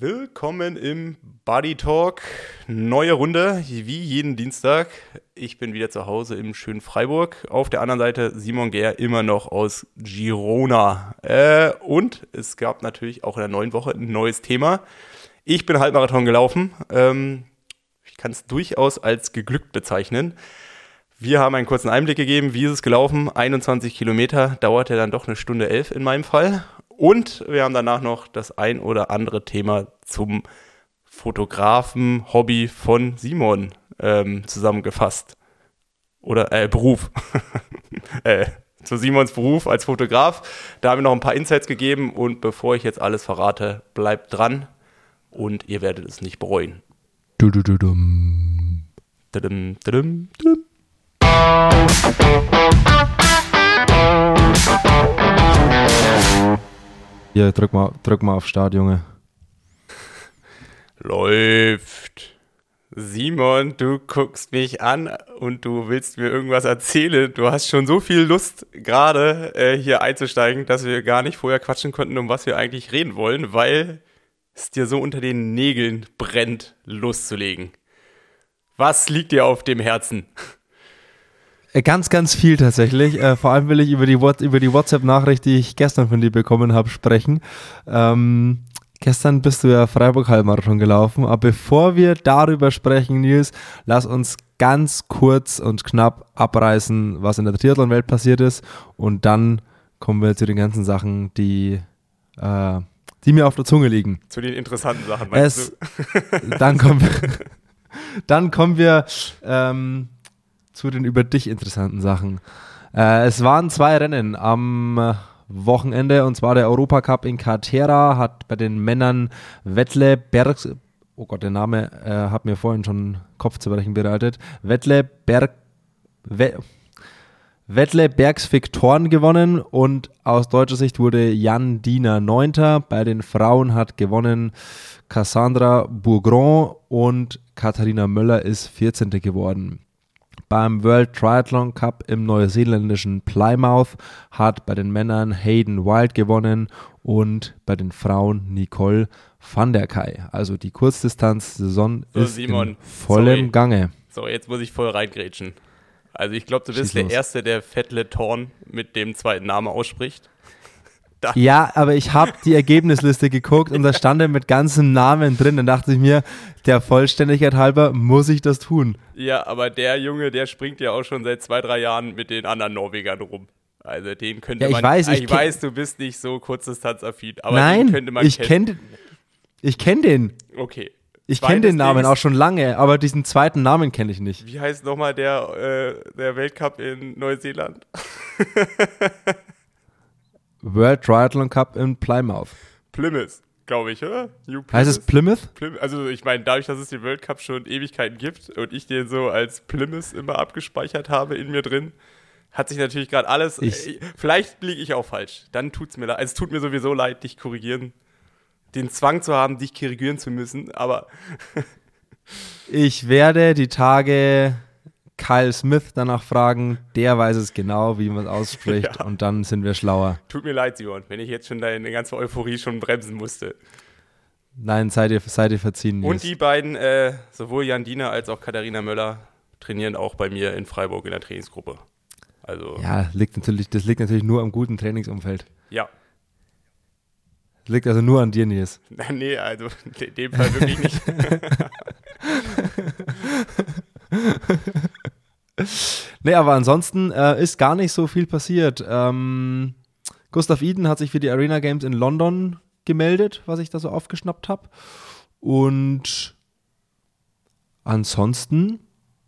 Willkommen im Body Talk. Neue Runde, wie jeden Dienstag. Ich bin wieder zu Hause im schönen Freiburg. Auf der anderen Seite Simon Gehr immer noch aus Girona. Äh, und es gab natürlich auch in der neuen Woche ein neues Thema. Ich bin Halbmarathon gelaufen. Ähm, ich kann es durchaus als geglückt bezeichnen. Wir haben einen kurzen Einblick gegeben, wie ist es gelaufen. 21 Kilometer, dauerte dann doch eine Stunde elf in meinem Fall. Und wir haben danach noch das ein oder andere Thema zum Fotografen-Hobby von Simon ähm, zusammengefasst. Oder äh, Beruf. äh, zu Simons Beruf als Fotograf. Da haben wir noch ein paar Insights gegeben und bevor ich jetzt alles verrate, bleibt dran und ihr werdet es nicht bereuen. Du, du, du, dum. Dum, dum, dum. Hier, drück mal, drück mal auf Start, Junge. Läuft. Simon, du guckst mich an und du willst mir irgendwas erzählen. Du hast schon so viel Lust, gerade äh, hier einzusteigen, dass wir gar nicht vorher quatschen konnten, um was wir eigentlich reden wollen, weil es dir so unter den Nägeln brennt, loszulegen. Was liegt dir auf dem Herzen? Äh, ganz, ganz viel tatsächlich. Äh, vor allem will ich über die, über die WhatsApp-Nachricht, die ich gestern von dir bekommen habe, sprechen. Ähm, gestern bist du ja Freiburg-Halbmarathon gelaufen. Aber bevor wir darüber sprechen, Nils, lass uns ganz kurz und knapp abreißen, was in der Triathlon-Welt passiert ist. Und dann kommen wir zu den ganzen Sachen, die, äh, die mir auf der Zunge liegen. Zu den interessanten Sachen, meinst es, du? Dann kommen wir, dann kommen wir ähm, zu den über dich interessanten Sachen. Äh, es waren zwei Rennen am Wochenende und zwar der Europacup in Cartera hat bei den Männern Wettle Berg, oh Gott, der Name äh, hat mir vorhin schon Kopfzerbrechen bereitet. Wettle Berg, We, Wettle Bergsvik Thorn gewonnen und aus deutscher Sicht wurde Jan Diener Neunter. Bei den Frauen hat gewonnen Cassandra Bourgron und Katharina Möller ist 14. geworden. Beim World Triathlon Cup im neuseeländischen Plymouth hat bei den Männern Hayden Wild gewonnen und bei den Frauen Nicole van der Kai. Also die Kurzdistanz-Saison so, ist Simon, in vollem sorry. Gange. So, jetzt muss ich voll reingrätschen. Also ich glaube, du bist Schieß der los. Erste, der Fettle Thorn mit dem zweiten Namen ausspricht. Da. Ja, aber ich habe die Ergebnisliste geguckt und da stand er mit ganzen Namen drin. Dann dachte ich mir, der Vollständigkeit halber muss ich das tun. Ja, aber der Junge, der springt ja auch schon seit zwei, drei Jahren mit den anderen Norwegern rum. Also den könnte ja, ich man. Weiß, ich, ich weiß, du bist nicht so kurzdistanzaffin, aber Nein, den könnte man ich kenne. Ich kenne den. Okay. Ich kenne den Namen auch schon lange, aber diesen zweiten Namen kenne ich nicht. Wie heißt nochmal der, äh, der Weltcup in Neuseeland? World Triathlon Cup in Plymouth. Plymouth, glaube ich, oder? Heißt es Plymouth? Plymouth? Also ich meine, dadurch, dass es den World Cup schon Ewigkeiten gibt und ich den so als Plymouth immer abgespeichert habe in mir drin, hat sich natürlich gerade alles. Ich, äh, vielleicht liege ich auch falsch. Dann tut es mir leid. Also, es tut mir sowieso leid, dich korrigieren. Den Zwang zu haben, dich korrigieren zu müssen, aber. ich werde die Tage Kyle Smith danach fragen. Der weiß es genau, wie man es ausspricht. Ja. Und dann sind wir schlauer. Tut mir leid, Simon, wenn ich jetzt schon deine ganze Euphorie schon bremsen musste. Nein, seid ihr, seid ihr verziehen. Und die beiden, äh, sowohl Jan Diener als auch Katharina Möller, trainieren auch bei mir in Freiburg in der Trainingsgruppe. Also ja, liegt natürlich, das liegt natürlich nur am guten Trainingsumfeld. Ja. Das liegt also nur an dir, Nils. nee, also in dem Fall wirklich nicht. nee, aber ansonsten äh, ist gar nicht so viel passiert. Ähm, Gustav Eden hat sich für die Arena Games in London gemeldet, was ich da so aufgeschnappt habe. Und ansonsten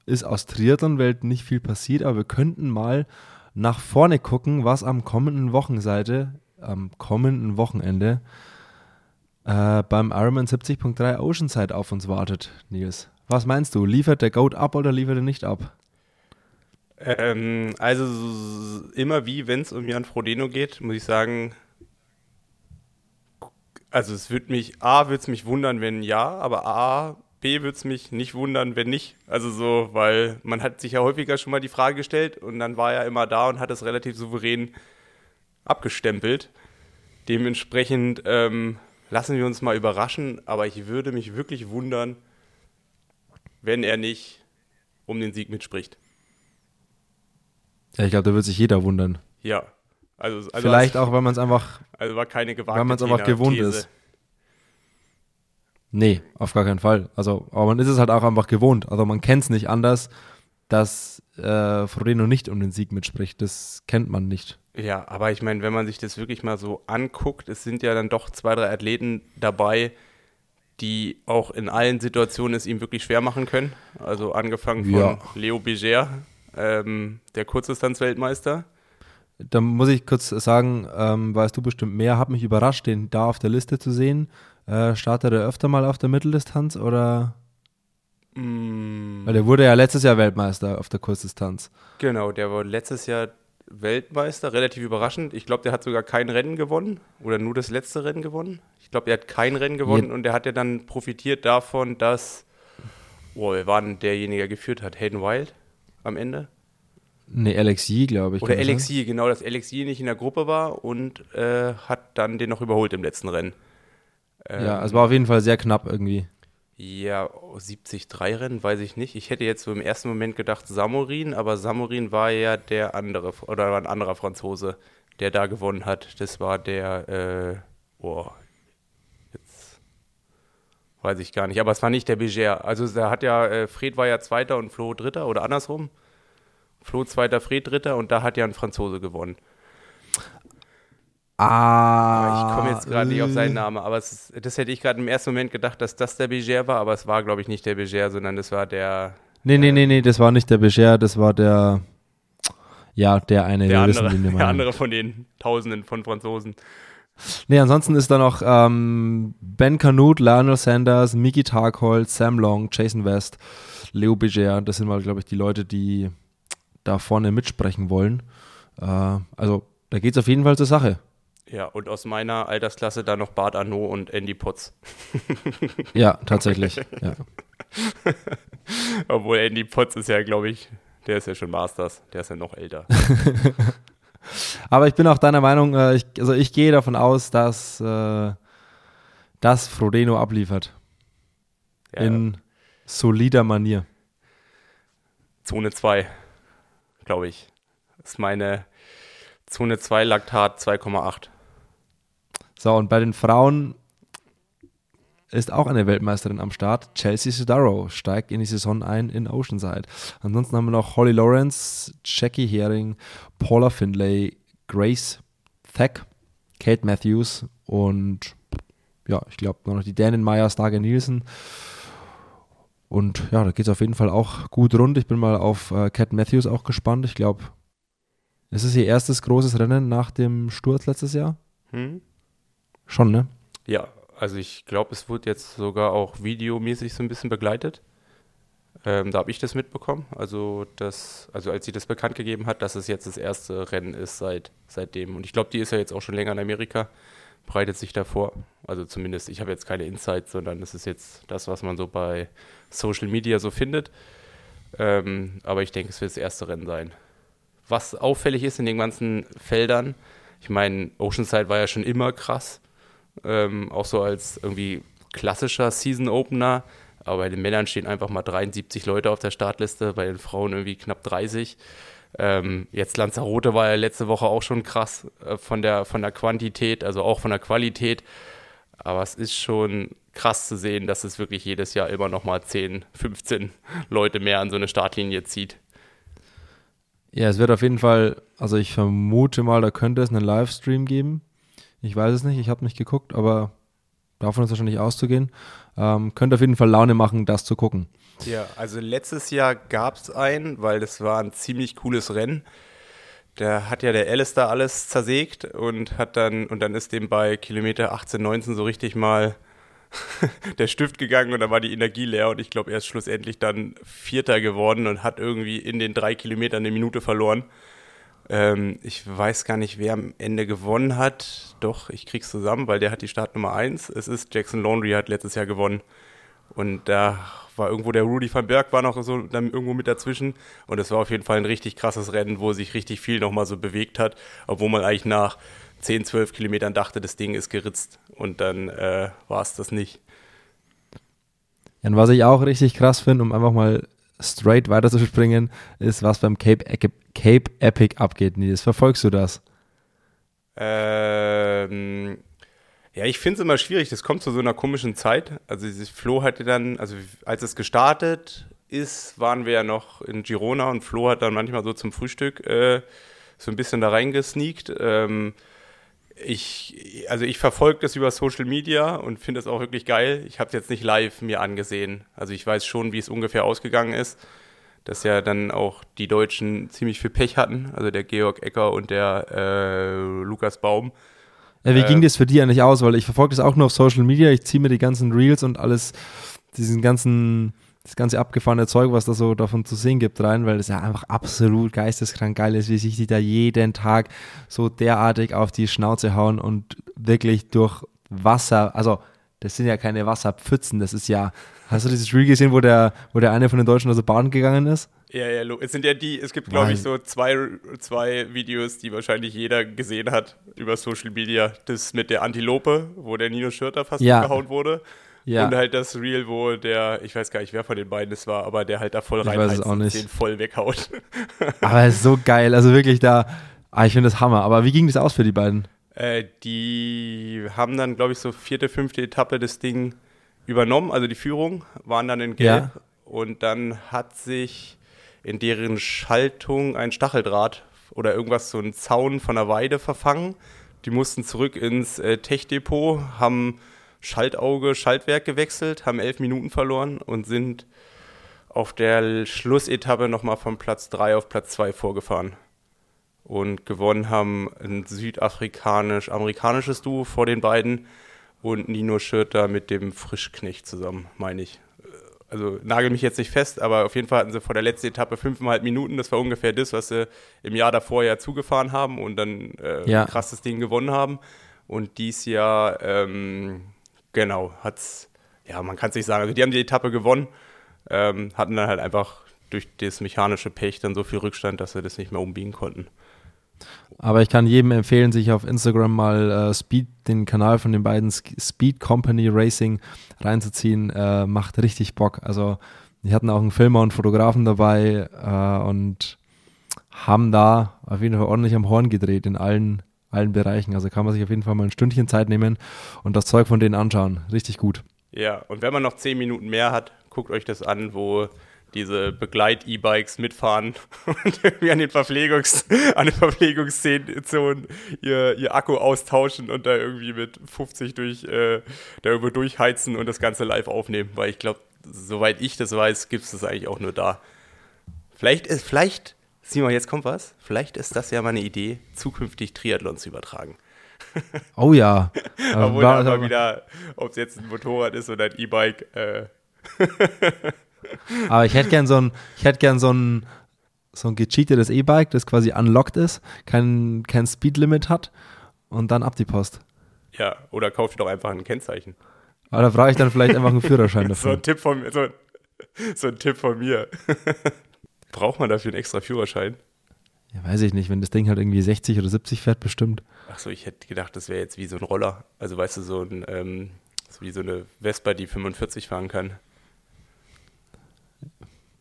ist aus Triathlon-Welt nicht viel passiert, aber wir könnten mal nach vorne gucken, was am kommenden Wochenseite, am kommenden Wochenende äh, beim Ironman 70.3 Oceanside auf uns wartet, Nils. Was meinst du? Liefert der Goat ab oder liefert er nicht ab? Ähm, also immer wie, wenn es um Jan Frodeno geht, muss ich sagen, also es wird mich, A, würde es mich wundern, wenn ja, aber A, B würde es mich nicht wundern, wenn nicht. Also so, weil man hat sich ja häufiger schon mal die Frage gestellt und dann war er immer da und hat es relativ souverän abgestempelt. Dementsprechend ähm, lassen wir uns mal überraschen, aber ich würde mich wirklich wundern, wenn er nicht um den Sieg mitspricht. Ja, ich glaube, da wird sich jeder wundern. Ja. Also, also Vielleicht auch, weil man es einfach, Also war keine gewagte weil man es einfach gewohnt These. ist. Nee, auf gar keinen Fall. Also, aber man ist es halt auch einfach gewohnt. Also man kennt es nicht anders, dass äh, Frodeno nicht um den Sieg mitspricht. Das kennt man nicht. Ja, aber ich meine, wenn man sich das wirklich mal so anguckt, es sind ja dann doch zwei, drei Athleten dabei, die auch in allen Situationen es ihm wirklich schwer machen können. Also angefangen von Ja. Leo Beger, ähm, der Kurzdistanz-Weltmeister. Da muss ich kurz sagen, ähm, weißt du bestimmt mehr, hat mich überrascht, den da auf der Liste zu sehen. Äh, startet er öfter mal auf der Mitteldistanz oder? Mm, Weil der wurde ja letztes Jahr Weltmeister auf der Kurzdistanz. genau, der war letztes Jahr Weltmeister, relativ überraschend. Ich glaube, der hat sogar kein Rennen gewonnen oder nur das letzte Rennen gewonnen. Ich glaube, er hat kein Rennen gewonnen Je- und der hat ja dann profitiert davon, dass, oh, wer war denn derjenige, der geführt hat? Hayden Wild am Ende? Nee, Alexi, glaube ich. Oder? Alexi, genau, dass Alexi nicht in der Gruppe war und äh, hat dann den noch überholt im letzten Rennen. Ähm, Ja, es war auf jeden Fall sehr knapp irgendwie. Ja, 73 Rennen, weiß ich nicht. Ich hätte jetzt so im ersten Moment gedacht Samorin, aber Samorin war ja der andere, oder war ein anderer Franzose, der da gewonnen hat. Das war der, äh, oh, weiß ich gar nicht, aber es war nicht der Beger. Also da hat ja, äh, Fred war ja Zweiter und Flo Dritter oder andersrum. Flo Zweiter, Fred Dritter und da hat ja ein Franzose gewonnen. Ah. Ich komme jetzt gerade nicht auf seinen Namen, aber ist, das hätte ich gerade im ersten Moment gedacht, dass das der Beger war, aber es war, glaube ich, nicht der Beger, sondern das war der, Nee, nee, nee, nee, das war nicht der Becher, das war der. Ja, der eine. der, wissen, andere, wir der andere von den Tausenden von Franzosen. Nee, ansonsten ist da noch ähm, Ben Canute, Lionel Sanders, Miki Tarkhold, Sam Long, Jason West, Leo Beger. Das sind mal, glaube ich, die Leute, die da vorne mitsprechen wollen. Äh, also, da geht es auf jeden Fall zur Sache. Ja, und aus meiner Altersklasse dann noch Bart Arnaud und Andy Potts. Ja, tatsächlich. ja. Obwohl Andy Potts ist ja, glaube ich, der ist ja schon Masters, der ist ja noch älter. Aber ich bin auch deiner Meinung, äh, ich, also ich gehe davon aus, dass, äh, dass Frodeno abliefert. Ja, In solider Manier. Zone 2, glaube ich. ist meine Zone 2 Laktat 2,8. So, und bei den Frauen ist auch eine Weltmeisterin am Start. Chelsea Sodaro steigt in die Saison ein in Oceanside. Ansonsten haben wir noch Holly Lawrence, Jackie Hering, Paula Findlay, Grace Thack, Kate Matthews und ja, ich glaube noch die Dänin Meyer, Starge Nielsen. Und ja, da geht es auf jeden Fall auch gut rund. Ich bin mal auf äh, Cat Matthews auch gespannt. Ich glaube, es ist ihr erstes großes Rennen nach dem Sturz letztes Jahr. Hm? Schon, ne? Ja, also ich glaube, es wird jetzt sogar auch videomäßig so ein bisschen begleitet. Ähm, da habe ich das mitbekommen. Also, das, also als sie das bekannt gegeben hat, dass es jetzt das erste Rennen ist seit, seitdem. Und ich glaube, die ist ja jetzt auch schon länger in Amerika, bereitet sich davor. Also zumindest, ich habe jetzt keine Insights, sondern das ist jetzt das, was man so bei Social Media so findet. Ähm, aber ich denke, es wird das erste Rennen sein. Was auffällig ist in den ganzen Feldern, ich meine, Oceanside war ja schon immer krass ähm, auch so als irgendwie klassischer Season Opener. Aber bei den Männern stehen einfach mal 73 Leute auf der Startliste, bei den Frauen irgendwie knapp 30. Ähm, jetzt Lanzarote war ja letzte Woche auch schon krass äh, von, der, von der Quantität, also auch von der Qualität. Aber es ist schon krass zu sehen, dass es wirklich jedes Jahr immer noch mal 10, 15 Leute mehr an so eine Startlinie zieht. Ja, es wird auf jeden Fall, also ich vermute mal, da könnte es einen Livestream geben. Ich weiß es nicht, ich habe nicht geguckt, aber davon ist wahrscheinlich auszugehen. Ähm, könnte auf jeden Fall Laune machen, das zu gucken. Ja, also letztes Jahr gab es einen, weil das war ein ziemlich cooles Rennen. Da hat ja der Alistair alles zersägt und hat dann, und dann ist dem bei Kilometer 18, 19 so richtig mal der Stift gegangen und dann war die Energie leer und ich glaube, er ist schlussendlich dann Vierter geworden und hat irgendwie in den drei Kilometern eine Minute verloren. Ähm, ich weiß gar nicht, wer am Ende gewonnen hat. Doch, ich krieg's zusammen, weil der hat die Startnummer 1. Es ist Jackson Laundry, hat letztes Jahr gewonnen. Und da war irgendwo der Rudy van Berg war noch so dann irgendwo mit dazwischen. Und es war auf jeden Fall ein richtig krasses Rennen, wo sich richtig viel nochmal so bewegt hat, obwohl man eigentlich nach 10, 12 Kilometern dachte, das Ding ist geritzt und dann äh, war es das nicht. Und was ich auch richtig krass finde, um einfach mal straight weiterzuspringen, ist, was beim Cape, Cape Epic abgeht. Nils, verfolgst du das? Ähm, ja, ich finde es immer schwierig. Das kommt zu so einer komischen Zeit. Also, Flo hatte dann, also als es gestartet ist, waren wir ja noch in Girona und Flo hat dann manchmal so zum Frühstück äh, so ein bisschen da reingesneakt. Ähm, ich, also ich verfolge das über Social Media und finde es auch wirklich geil. Ich habe es jetzt nicht live mir angesehen. Also ich weiß schon, wie es ungefähr ausgegangen ist. Dass ja dann auch die Deutschen ziemlich viel Pech hatten. Also der Georg Ecker und der äh, Lukas Baum. Ja, wie äh, ging das für dich eigentlich aus? Weil ich verfolge das auch nur auf Social Media. Ich ziehe mir die ganzen Reels und alles, diesen ganzen das ganze abgefahrene Zeug, was da so davon zu sehen gibt, rein, weil das ja einfach absolut geisteskrank geil ist, wie sich die da jeden Tag so derartig auf die Schnauze hauen und wirklich durch Wasser, also das sind ja keine Wasserpfützen, das ist ja, hast du dieses Reel gesehen, wo der, wo der eine von den Deutschen also baden gegangen ist? Ja, ja, es sind ja die, es gibt glaube ich so zwei, zwei Videos, die wahrscheinlich jeder gesehen hat über Social Media. Das mit der Antilope, wo der Nino Schürter fast ja. umgehauen wurde. Ja. Und halt das Real, wo der, ich weiß gar nicht, wer von den beiden es war, aber der halt da voll reinheizt und den voll weghaut. aber es ist so geil. Also wirklich da, ah, ich finde das Hammer. Aber wie ging das aus für die beiden? Äh, die haben dann, glaube ich, so vierte, fünfte Etappe das Ding übernommen, also die Führung, waren dann in Gelb. Ja. Und dann hat sich in deren Schaltung ein Stacheldraht oder irgendwas, so ein Zaun von der Weide verfangen. Die mussten zurück ins äh, Tech-Depot, haben Schaltauge, Schaltwerk gewechselt, haben elf Minuten verloren und sind auf der Schlussetappe nochmal von Platz 3 auf Platz 2 vorgefahren. Und gewonnen haben ein südafrikanisch-amerikanisches Duo vor den beiden und Nino Schürter mit dem Frischknecht zusammen, meine ich. Also nagel mich jetzt nicht fest, aber auf jeden Fall hatten sie vor der letzten Etappe fünfeinhalb Minuten. Das war ungefähr das, was sie im Jahr davor ja zugefahren haben und dann äh, ja. ein krasses Ding gewonnen haben. Und dies Jahr ähm, Genau, hat's, ja, man kann es nicht sagen. Also die haben die Etappe gewonnen, ähm, hatten dann halt einfach durch das mechanische Pech dann so viel Rückstand, dass wir das nicht mehr umbiegen konnten. Aber ich kann jedem empfehlen, sich auf Instagram mal äh, Speed, den Kanal von den beiden Speed Company Racing reinzuziehen. Äh, macht richtig Bock. Also, die hatten auch einen Filmer und Fotografen dabei äh, und haben da auf jeden Fall ordentlich am Horn gedreht in allen allen Bereichen. Also kann man sich auf jeden Fall mal ein Stündchen Zeit nehmen und das Zeug von denen anschauen. Richtig gut. Ja, und wenn man noch zehn Minuten mehr hat, guckt euch das an, wo diese Begleit-E-Bikes mitfahren und irgendwie an den Verpflegungs an den Verpflegungszonen ihr, ihr Akku austauschen und da irgendwie mit 50 durch äh, da über durchheizen und das Ganze live aufnehmen, weil ich glaube, soweit ich das weiß, gibt es das eigentlich auch nur da. Vielleicht ist, vielleicht Simon, jetzt kommt was. Vielleicht ist das ja mal eine Idee, zukünftig Triathlon zu übertragen. Oh ja. Obwohl war, aber wieder, ob es jetzt ein Motorrad ist oder ein E-Bike. Äh. aber ich hätte gern so ein, ich hätte gern so ein, so ein gecheatetes E-Bike, das quasi unlocked ist, kein, kein Speedlimit hat und dann ab die Post. Ja, oder kauf dir doch einfach ein Kennzeichen. Aber da brauche ich dann vielleicht einfach einen Führerschein dafür. so ein Tipp von, so, so ein Tipp von mir. Braucht man dafür einen extra Führerschein? Ja, weiß ich nicht, wenn das Ding halt irgendwie 60 oder 70 fährt, bestimmt. Achso, ich hätte gedacht, das wäre jetzt wie so ein Roller. Also weißt du, so ein, ähm, so wie so eine Vespa, die 45 fahren kann.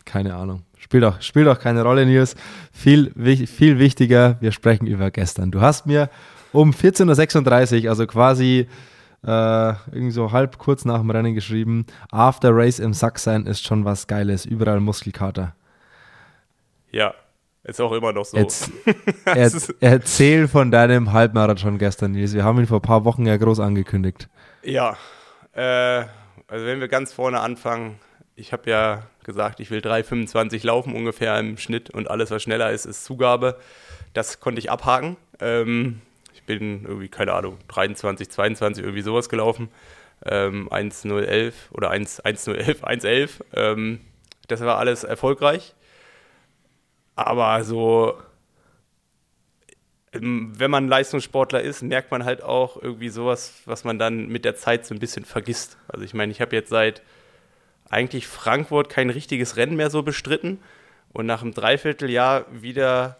Keine Ahnung. Spielt doch, spielt doch keine Rolle, Nils. Viel, viel wichtiger, wir sprechen über gestern. Du hast mir um 14.36 Uhr, also quasi äh, irgendwie so halb kurz nach dem Rennen geschrieben, After Race im Sack sein ist schon was Geiles, überall Muskelkater. Ja, ist auch immer noch so. Jetzt, er, erzähl von deinem Halbmarathon gestern, Nils. Wir haben ihn vor ein paar Wochen ja groß angekündigt. Ja, äh, also wenn wir ganz vorne anfangen, ich habe ja gesagt, ich will 3,25 laufen ungefähr im Schnitt und alles, was schneller ist, ist Zugabe. Das konnte ich abhaken. Ähm, ich bin irgendwie, keine Ahnung, 23, 22, irgendwie sowas gelaufen. Ähm, 1,011 oder 1,011, 1,11. Ähm, das war alles erfolgreich. Aber so, ähm, wenn man Leistungssportler ist, merkt man halt auch irgendwie sowas, was man dann mit der Zeit so ein bisschen vergisst. Also ich meine, ich habe jetzt seit eigentlich Frankfurt kein richtiges Rennen mehr so bestritten und nach einem Dreivierteljahr wieder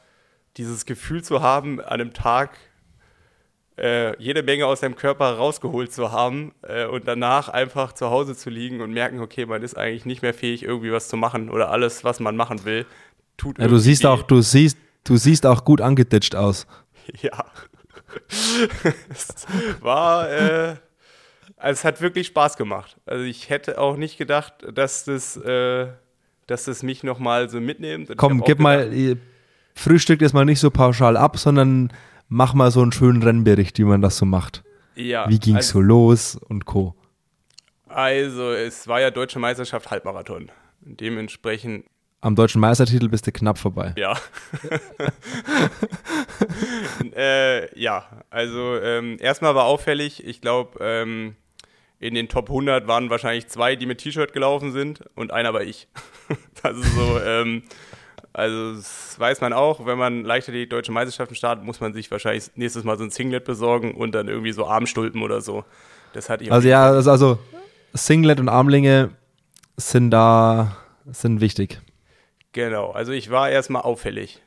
dieses Gefühl zu haben, an einem Tag äh, jede Menge aus seinem Körper rausgeholt zu haben äh, und danach einfach zu Hause zu liegen und merken, okay, man ist eigentlich nicht mehr fähig, irgendwie was zu machen oder alles, was man machen will, tut Ja, du siehst auch, du siehst, du siehst auch gut angeditscht aus. Ja. es war, äh, also es hat wirklich Spaß gemacht. Also ich hätte auch nicht gedacht, dass das, äh, dass das mich nochmal so mitnimmt. Komm, gib gedacht, mal, frühstück das mal nicht so pauschal ab, sondern mach mal so einen schönen Rennbericht, wie man das so macht. ja, Wie ging's also, so los und Co. Also es war ja Deutsche Meisterschaft Halbmarathon. Dementsprechend Am deutschen Meistertitel bist du knapp vorbei. Ja. äh, ja, also ähm, erstmal war auffällig, ich glaube, ähm, in den Top 100 waren wahrscheinlich zwei, die mit T-Shirt gelaufen sind und einer war ich. das ist so, ähm, also das weiß man auch, wenn man leichter die deutsche Meisterschaften startet, muss man sich wahrscheinlich nächstes Mal so ein Singlet besorgen und dann irgendwie so Armstulpen oder so. Das hatte ich Also ja, also, also Singlet und Armlinge sind da, sind wichtig. Genau, also ich war erstmal auffällig.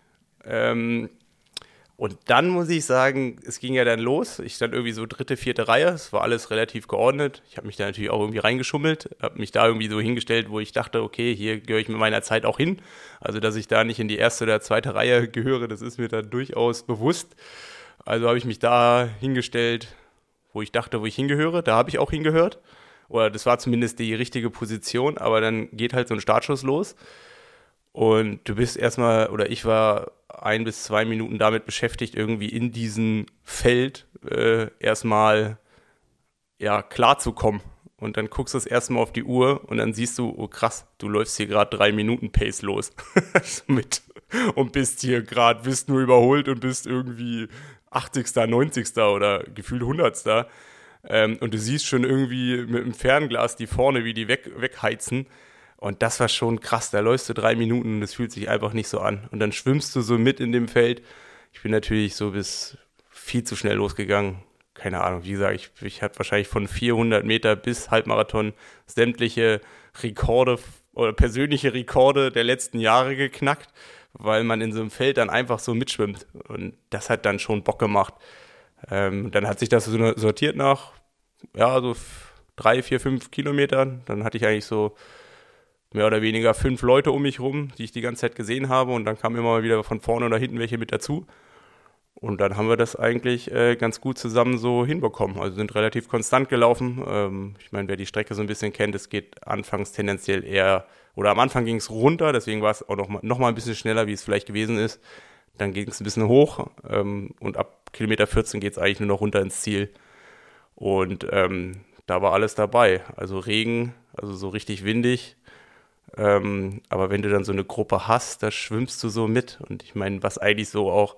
Ähm, und dann muss ich sagen, es ging ja dann los. Ich stand irgendwie so dritte, vierte Reihe. Es war alles relativ geordnet. Ich habe mich da natürlich auch irgendwie reingeschummelt, habe mich da irgendwie so hingestellt, wo ich dachte, okay, hier gehöre ich mit meiner Zeit auch hin. Also, dass ich da nicht in die erste oder zweite Reihe gehöre, das ist mir dann durchaus bewusst. Also habe ich mich da hingestellt, wo ich dachte, wo ich hingehöre. Da habe ich auch hingehört. Oder das war zumindest die richtige Position, aber dann geht halt so ein Startschuss los. Und du bist erstmal, oder ich war ein bis zwei Minuten damit beschäftigt, irgendwie in diesem Feld äh, erstmal ja, klarzukommen. Und dann guckst du das erste Mal auf die Uhr und dann siehst du, oh krass, du läufst hier gerade drei Minuten Pace los. mit und bist hier gerade, bist nur überholt und bist irgendwie 80., 90. oder gefühlt 100. Ähm, und du siehst schon irgendwie mit dem Fernglas die vorne, wie die weg, wegheizen. Und das war schon krass. Da läufst du drei Minuten und das fühlt sich einfach nicht so an. Und dann schwimmst du so mit in dem Feld. Ich bin natürlich so bis viel zu schnell losgegangen. Keine Ahnung, wie gesagt, ich, ich habe wahrscheinlich von 400 Meter bis Halbmarathon sämtliche Rekorde oder persönliche Rekorde der letzten Jahre geknackt, weil man in so einem Feld dann einfach so mitschwimmt. Und das hat dann schon Bock gemacht. Ähm, dann hat sich das so sortiert nach, ja, so drei, vier, fünf Kilometern. Dann hatte ich eigentlich so mehr oder weniger fünf Leute um mich rum, die ich die ganze Zeit gesehen habe. Und dann kamen immer mal wieder von vorne oder hinten welche mit dazu. Und dann haben wir das eigentlich äh, ganz gut zusammen so hinbekommen. Also sind relativ konstant gelaufen. Ähm, ich meine, wer die Strecke so ein bisschen kennt, es geht anfangs tendenziell eher, oder am Anfang ging es runter, deswegen war es auch noch mal, noch mal ein bisschen schneller, wie es vielleicht gewesen ist. Dann ging es ein bisschen hoch ähm, und ab Kilometer 14 geht es eigentlich nur noch runter ins Ziel. Und ähm, da war alles dabei. Also Regen, also so richtig windig. Ähm, aber wenn du dann so eine Gruppe hast, da schwimmst du so mit. Und ich meine, was eigentlich so auch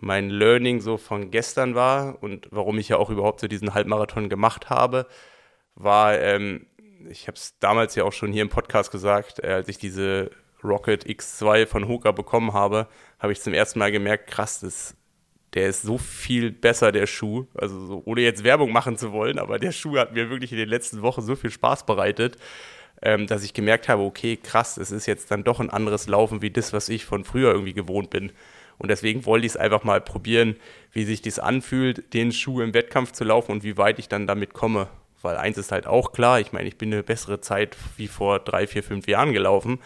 mein Learning so von gestern war und warum ich ja auch überhaupt so diesen Halbmarathon gemacht habe, war, ähm, ich habe es damals ja auch schon hier im Podcast gesagt, äh, als ich diese Rocket X2 von Hoka bekommen habe, habe ich zum ersten Mal gemerkt, krass, das, der ist so viel besser, der Schuh. Also so, ohne jetzt Werbung machen zu wollen, aber der Schuh hat mir wirklich in den letzten Wochen so viel Spaß bereitet, ähm, dass ich gemerkt habe, okay, krass, es ist jetzt dann doch ein anderes Laufen wie das, was ich von früher irgendwie gewohnt bin. Und deswegen wollte ich es einfach mal probieren, wie sich das anfühlt, den Schuh im Wettkampf zu laufen und wie weit ich dann damit komme. Weil eins ist halt auch klar, ich meine, ich bin eine bessere Zeit wie vor drei, vier, fünf Jahren gelaufen.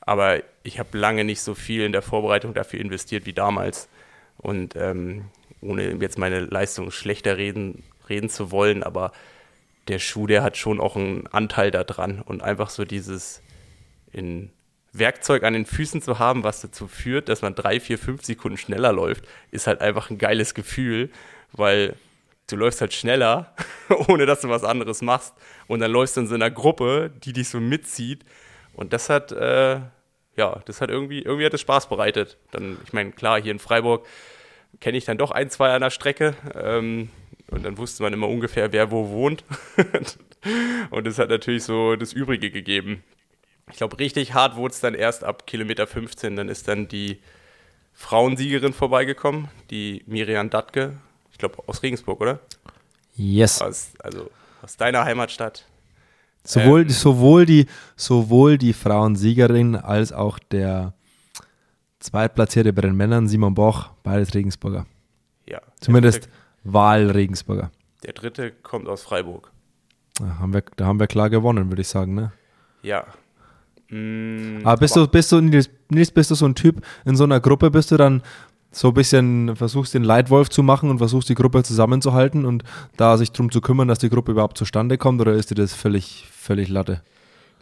Aber ich habe lange nicht so viel in der Vorbereitung dafür investiert wie damals. Und ähm, ohne jetzt meine Leistung schlechter reden, reden zu wollen, aber der Schuh, der hat schon auch einen Anteil daran. Und einfach so dieses in Werkzeug an den Füßen zu haben, was dazu führt, dass man drei, vier, fünf Sekunden schneller läuft, ist halt einfach ein geiles Gefühl, weil du läufst halt schneller, ohne dass du was anderes machst. Und dann läufst du in so einer Gruppe, die dich so mitzieht. Und das hat, äh, ja, das hat irgendwie, irgendwie hat es Spaß bereitet. Dann, ich meine, klar, hier in Freiburg kenne ich dann doch ein, zwei an der Strecke. Ähm, und dann wusste man immer ungefähr, wer wo wohnt. und es hat natürlich so das Übrige gegeben. Ich glaube, richtig hart wurde es dann erst ab Kilometer 15. Dann ist dann die Frauensiegerin vorbeigekommen, die Miriam Datke. Ich glaube, aus Regensburg, oder? Yes. Aus, also aus deiner Heimatstadt. Sowohl, Ähm. sowohl, die, sowohl die Frauensiegerin als auch der Zweitplatzierte bei den Männern, Simon Boch, beides Regensburger. Ja. Zumindest Wahl-Regensburger. Der dritte kommt aus Freiburg. Da haben wir, da haben wir klar gewonnen, würde ich sagen, ne? Ja. Mm, Aber bist du, bist du, Nils, Nils, bist du so ein Typ, in so einer Gruppe bist du dann so ein bisschen, versuchst den Leitwolf zu machen und versuchst die Gruppe zusammenzuhalten und da sich drum zu kümmern, dass die Gruppe überhaupt zustande kommt oder ist dir das völlig, völlig Latte?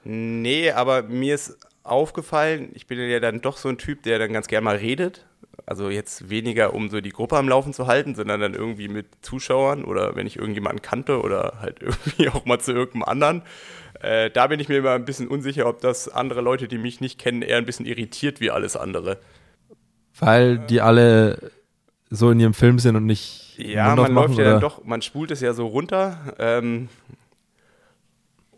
Nee, aber mir ist aufgefallen, ich bin ja dann doch so ein Typ, der dann ganz gerne mal redet. Also jetzt weniger, um so die Gruppe am Laufen zu halten, sondern dann irgendwie mit Zuschauern oder wenn ich irgendjemanden kannte oder halt irgendwie auch mal zu irgendeinem anderen. Äh, da bin ich mir immer ein bisschen unsicher, ob das andere Leute, die mich nicht kennen, eher ein bisschen irritiert wie alles andere. Weil die alle so in ihrem Film sind und nicht. Ja, man läuft ja dann doch, man spult es ja so runter. Ähm,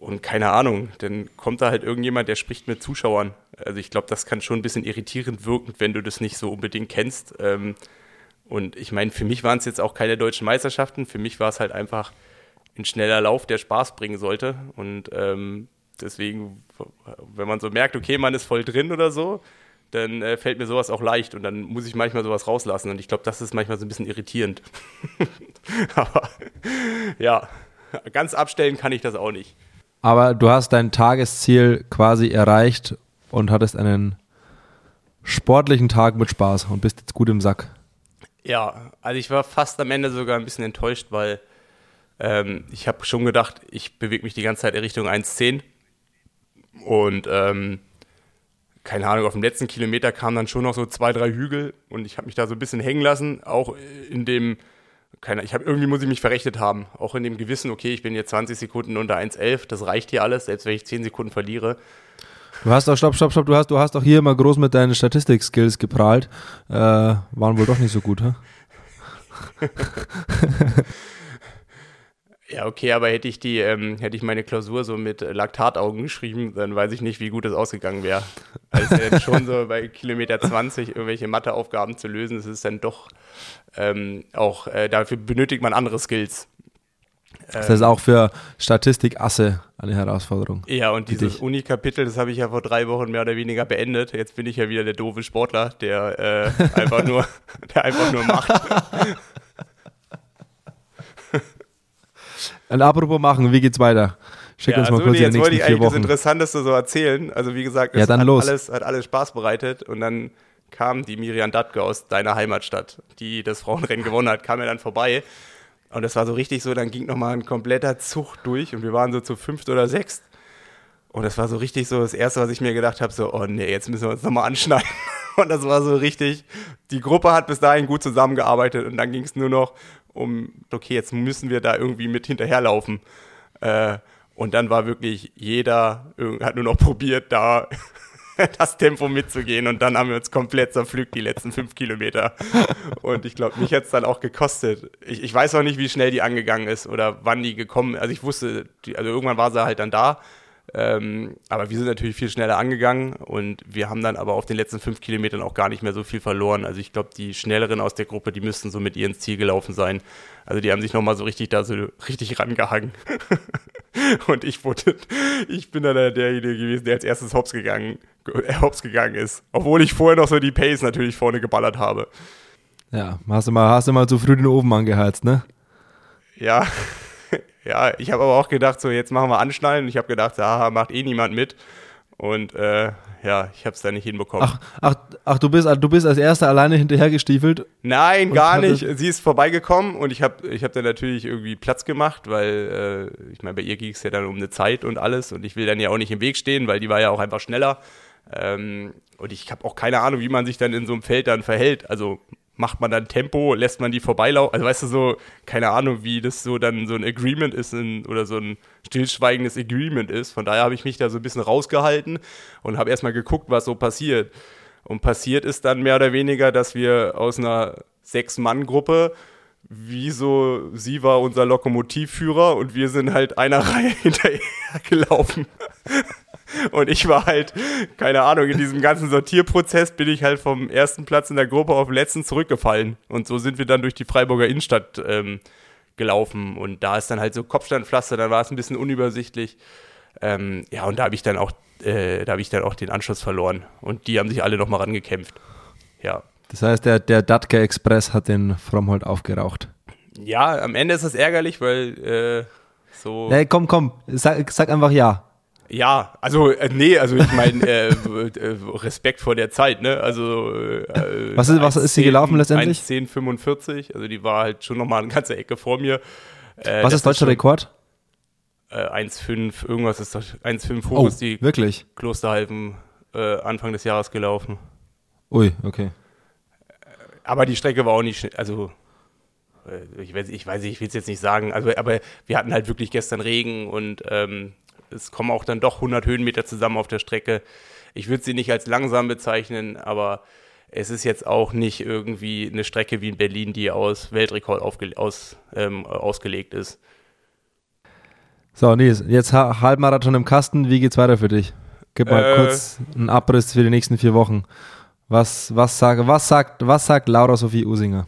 und keine Ahnung, dann kommt da halt irgendjemand, der spricht mit Zuschauern. Also ich glaube, das kann schon ein bisschen irritierend wirken, wenn du das nicht so unbedingt kennst. Ähm, und ich meine, für mich waren es jetzt auch keine deutschen Meisterschaften. Für mich war es halt einfach ein schneller Lauf, der Spaß bringen sollte. Und ähm, deswegen, wenn man so merkt, okay, man ist voll drin oder so, dann äh, fällt mir sowas auch leicht und dann muss ich manchmal sowas rauslassen. Und ich glaube, das ist manchmal so ein bisschen irritierend. Aber ja, ganz abstellen kann ich das auch nicht. Aber du hast dein Tagesziel quasi erreicht und hattest einen sportlichen Tag mit Spaß und bist jetzt gut im Sack. Ja, also ich war fast am Ende sogar ein bisschen enttäuscht, weil ähm, ich habe schon gedacht, ich bewege mich die ganze Zeit in Richtung 1,10 und ähm, keine Ahnung, auf dem letzten Kilometer kamen dann schon noch so zwei, drei Hügel und ich habe mich da so ein bisschen hängen lassen, auch in dem keine, ich habe irgendwie muss ich mich verrechnet haben, auch in dem Gewissen, okay, ich bin jetzt 20 Sekunden unter 1,11, das reicht hier alles, selbst wenn ich 10 Sekunden verliere. Du hast doch, stopp, stopp, stopp, du hast, du hast doch hier immer groß mit deinen Statistik-Skills geprahlt. Äh, waren wohl doch nicht so gut, hä? Ja, okay, aber hätte ich die, ähm, hätte ich meine Klausur so mit Laktataugen geschrieben, dann weiß ich nicht, wie gut es ausgegangen wäre. Also jetzt schon so bei Kilometer 20 irgendwelche Matheaufgaben zu lösen, das ist dann doch ähm, auch, äh, dafür benötigt man andere Skills. Das ist auch für Statistikasse eine Herausforderung. Ja, und dieses Uni-Kapitel, das habe ich ja vor drei Wochen mehr oder weniger beendet. Jetzt bin ich ja wieder der doofe Sportler, der äh, einfach nur, der einfach nur macht. Und apropos machen, wie geht's weiter? Schick ja, uns mal also kurz die jetzt wollte ich eigentlich Wochen. das Interessanteste so erzählen. Also wie gesagt, es ja, hat, los. Alles, hat alles Spaß bereitet und dann kam die Miriam Datke aus deiner Heimatstadt, die das Frauenrennen gewonnen hat, kam mir dann vorbei. Und das war so richtig so, dann ging nochmal ein kompletter Zug durch und wir waren so zu fünft oder sechst. Und das war so richtig so das Erste, was ich mir gedacht habe, so, oh nee, jetzt müssen wir uns nochmal anschneiden. Und das war so richtig, die Gruppe hat bis dahin gut zusammengearbeitet und dann ging es nur noch um, okay, jetzt müssen wir da irgendwie mit hinterherlaufen. Äh, und dann war wirklich jeder, hat nur noch probiert, da das Tempo mitzugehen und dann haben wir uns komplett zerpflückt, die letzten fünf Kilometer. Und ich glaube, mich hat es dann auch gekostet. Ich, ich, weiß auch nicht, wie schnell die angegangen ist oder wann die gekommen ist. Also ich wusste, die, also irgendwann war sie halt dann da ähm, aber wir sind natürlich viel schneller angegangen und wir haben dann aber auf den letzten fünf Kilometern auch gar nicht mehr so viel verloren. Also ich glaube, die Schnelleren aus der Gruppe, die müssten so mit ihr ins Ziel gelaufen sein. Also die haben sich nochmal so richtig da so richtig rangehangen. und ich wurde, ich bin dann derjenige gewesen, der als erstes hops gegangen, äh, hops gegangen ist. Obwohl ich vorher noch so die Pace natürlich vorne geballert habe. Ja, hast du mal, hast du mal zu früh den Ofen angeheizt, ne? Ja. Ja, ich habe aber auch gedacht, so jetzt machen wir Anschnallen. Ich habe gedacht, haha, macht eh niemand mit. Und äh, ja, ich habe es da nicht hinbekommen. Ach, ach, ach du, bist, du bist als Erster alleine hinterhergestiefelt? Nein, gar nicht. Sie ist vorbeigekommen und ich habe ich hab dann natürlich irgendwie Platz gemacht, weil äh, ich meine, bei ihr ging es ja dann um eine Zeit und alles und ich will dann ja auch nicht im Weg stehen, weil die war ja auch einfach schneller. Ähm, und ich habe auch keine Ahnung, wie man sich dann in so einem Feld dann verhält. Also macht man dann Tempo, lässt man die vorbeilaufen? Also weißt du so, keine Ahnung, wie das so dann so ein Agreement ist in, oder so ein stillschweigendes Agreement ist. Von daher habe ich mich da so ein bisschen rausgehalten und habe erstmal geguckt, was so passiert. Und passiert ist dann mehr oder weniger, dass wir aus einer Sechs-Mann-Gruppe wie so, sie war unser Lokomotivführer und wir sind halt einer Reihe hinterher gelaufen. Und ich war halt, keine Ahnung, in diesem ganzen Sortierprozess bin ich halt vom ersten Platz in der Gruppe auf den letzten zurückgefallen. Und so sind wir dann durch die Freiburger Innenstadt ähm, gelaufen. Und da ist dann halt so Kopfsteinpflaster, dann war es ein bisschen unübersichtlich. Ähm, ja, und da habe ich dann auch, äh, da habe ich dann auch den Anschluss verloren. Und die haben sich alle nochmal rangekämpft. Ja. Das heißt, der, der Datke Express hat den Fromhold aufgeraucht. Ja, am Ende ist es ärgerlich, weil äh, so. Hey, komm, komm, sag, sag einfach ja. Ja, also äh, nee, also ich meine äh, äh, Respekt vor der Zeit, ne? Also äh, was ist, was ist sie gelaufen letztendlich? 1,1045, also die war halt schon nochmal eine ganze Ecke vor mir. Äh, was ist deutscher Rekord? Äh, 1,5, irgendwas ist 1,5 hoch oh, ist die wirklich? Klosterhalfen äh, Anfang des Jahres gelaufen. Ui, okay. Aber die Strecke war auch nicht, also äh, ich weiß, ich weiß, ich will es jetzt nicht sagen, also, aber wir hatten halt wirklich gestern Regen und ähm, es kommen auch dann doch 100 Höhenmeter zusammen auf der Strecke. Ich würde sie nicht als langsam bezeichnen, aber es ist jetzt auch nicht irgendwie eine Strecke wie in Berlin, die aus Weltrekord aus, ähm, ausgelegt ist. So, Nils, jetzt Halbmarathon im Kasten. Wie geht's weiter für dich? Gib mal äh, kurz einen Abriss für die nächsten vier Wochen. Was, was, sage, was, sagt, was sagt Laura Sophie Usinger?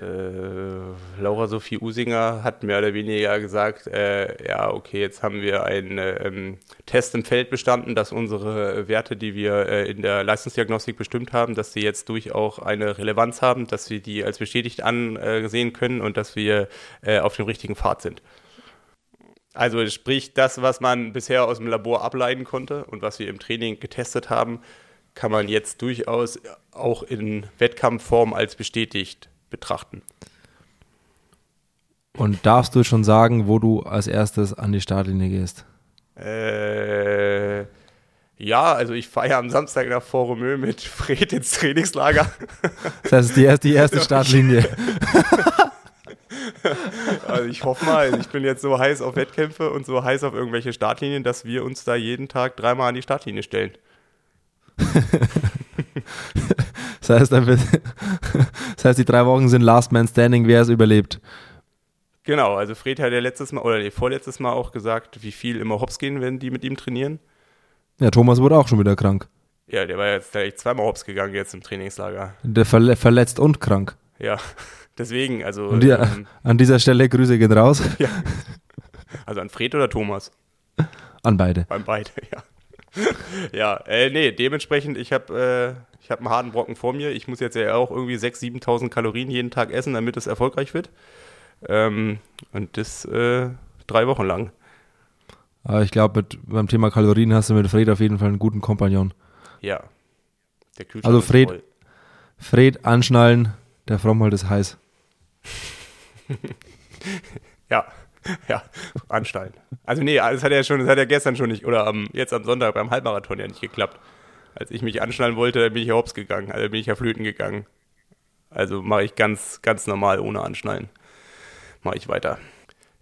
äh, Laura Sophie Usinger hat mehr oder weniger gesagt, äh, ja, okay, jetzt haben wir einen ähm, Test im Feld bestanden, dass unsere Werte, die wir äh, in der Leistungsdiagnostik bestimmt haben, dass sie jetzt durchaus eine Relevanz haben, dass wir die als bestätigt ansehen können und dass wir äh, auf dem richtigen Pfad sind. Also sprich, das, was man bisher aus dem Labor ableiten konnte und was wir im Training getestet haben, kann man jetzt durchaus auch in Wettkampfform als bestätigt betrachten. Und darfst du schon sagen, wo du als erstes an die Startlinie gehst? Äh, ja, also ich fahre am Samstag nach Foromö mit Fred ins Trainingslager. Das heißt, die erste, die erste Startlinie. also ich hoffe mal, ich bin jetzt so heiß auf Wettkämpfe und so heiß auf irgendwelche Startlinien, dass wir uns da jeden Tag dreimal an die Startlinie stellen. Das heißt, das heißt, die drei Wochen sind Last Man Standing, wer es überlebt. Genau, also Fred hat ja letztes Mal oder nee, vorletztes Mal auch gesagt, wie viel immer hops gehen, wenn die mit ihm trainieren. Ja, Thomas wurde auch schon wieder krank. Ja, der war jetzt gleich zweimal hops gegangen jetzt im Trainingslager. Der verle verletzt und krank. Ja, deswegen, also. Und die, ähm, an dieser Stelle Grüße gehen raus. Ja. Also an Fred oder Thomas? An beide. An beide, ja. ja, äh, nee, dementsprechend, ich habe äh, ich habe einen harten Brocken vor mir. Ich muss jetzt ja auch irgendwie 6.000, 7.000 Kalorien jeden Tag essen, damit es erfolgreich wird. Ähm, und das äh, drei Wochen lang. Aber ich glaube, beim Thema Kalorien hast du mit Fred auf jeden Fall einen guten Kompagnon. Ja. also Fred, Fred anschnallen, der Frommhold ist heiß. ja, ja, anschnallen. Also nee, das hat ja schon, das hat ja gestern schon nicht, oder am, jetzt am Sonntag beim Halbmarathon ja nicht geklappt als ich mich anschnallen wollte, bin ich ja hops gegangen, also bin ich ja flöten gegangen. Also mache ich ganz, ganz normal ohne Anschnallen. Mache ich weiter.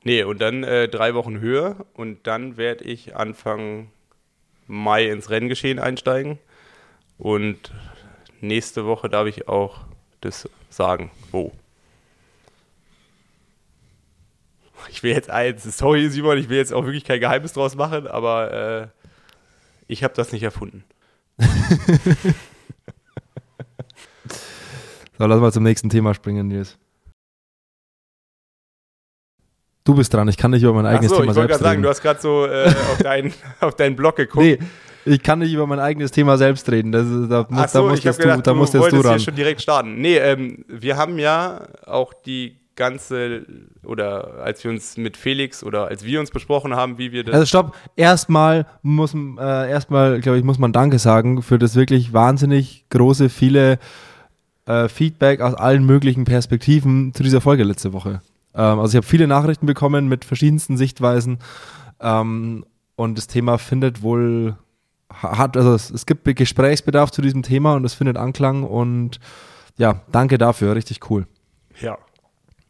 Nee, und dann äh, drei Wochen höher und dann werde ich Anfang Mai ins Renngeschehen einsteigen. Und nächste Woche darf ich auch das sagen, wo. Ich will jetzt eins, sorry Simon, ich will jetzt auch wirklich kein Geheimnis draus machen, aber äh, ich habe das nicht erfunden. so, lass mal zum nächsten Thema springen, Nils. Du bist dran, ich kann nicht über mein eigenes Ach so, Thema ich selbst reden. sagen, du hast gerade so äh, auf, dein, auf deinen Blog geguckt. Nee, ich kann nicht über mein eigenes Thema selbst reden. Das, da, muss, so, da musstest du, da musstest du, du ran. hier schon direkt starten. Nee, ähm, wir haben ja auch die ganze, oder als wir uns mit Felix oder als wir uns besprochen haben, wie wir das. Also stopp, erstmal muss äh, erstmal, glaube ich, muss man Danke sagen für das wirklich wahnsinnig große, viele äh, Feedback aus allen möglichen Perspektiven zu dieser Folge letzte Woche. Ähm, also ich habe viele Nachrichten bekommen mit verschiedensten Sichtweisen ähm, und das Thema findet wohl hat, also es, es gibt Gesprächsbedarf zu diesem Thema und es findet Anklang und ja, danke dafür, richtig cool. Ja,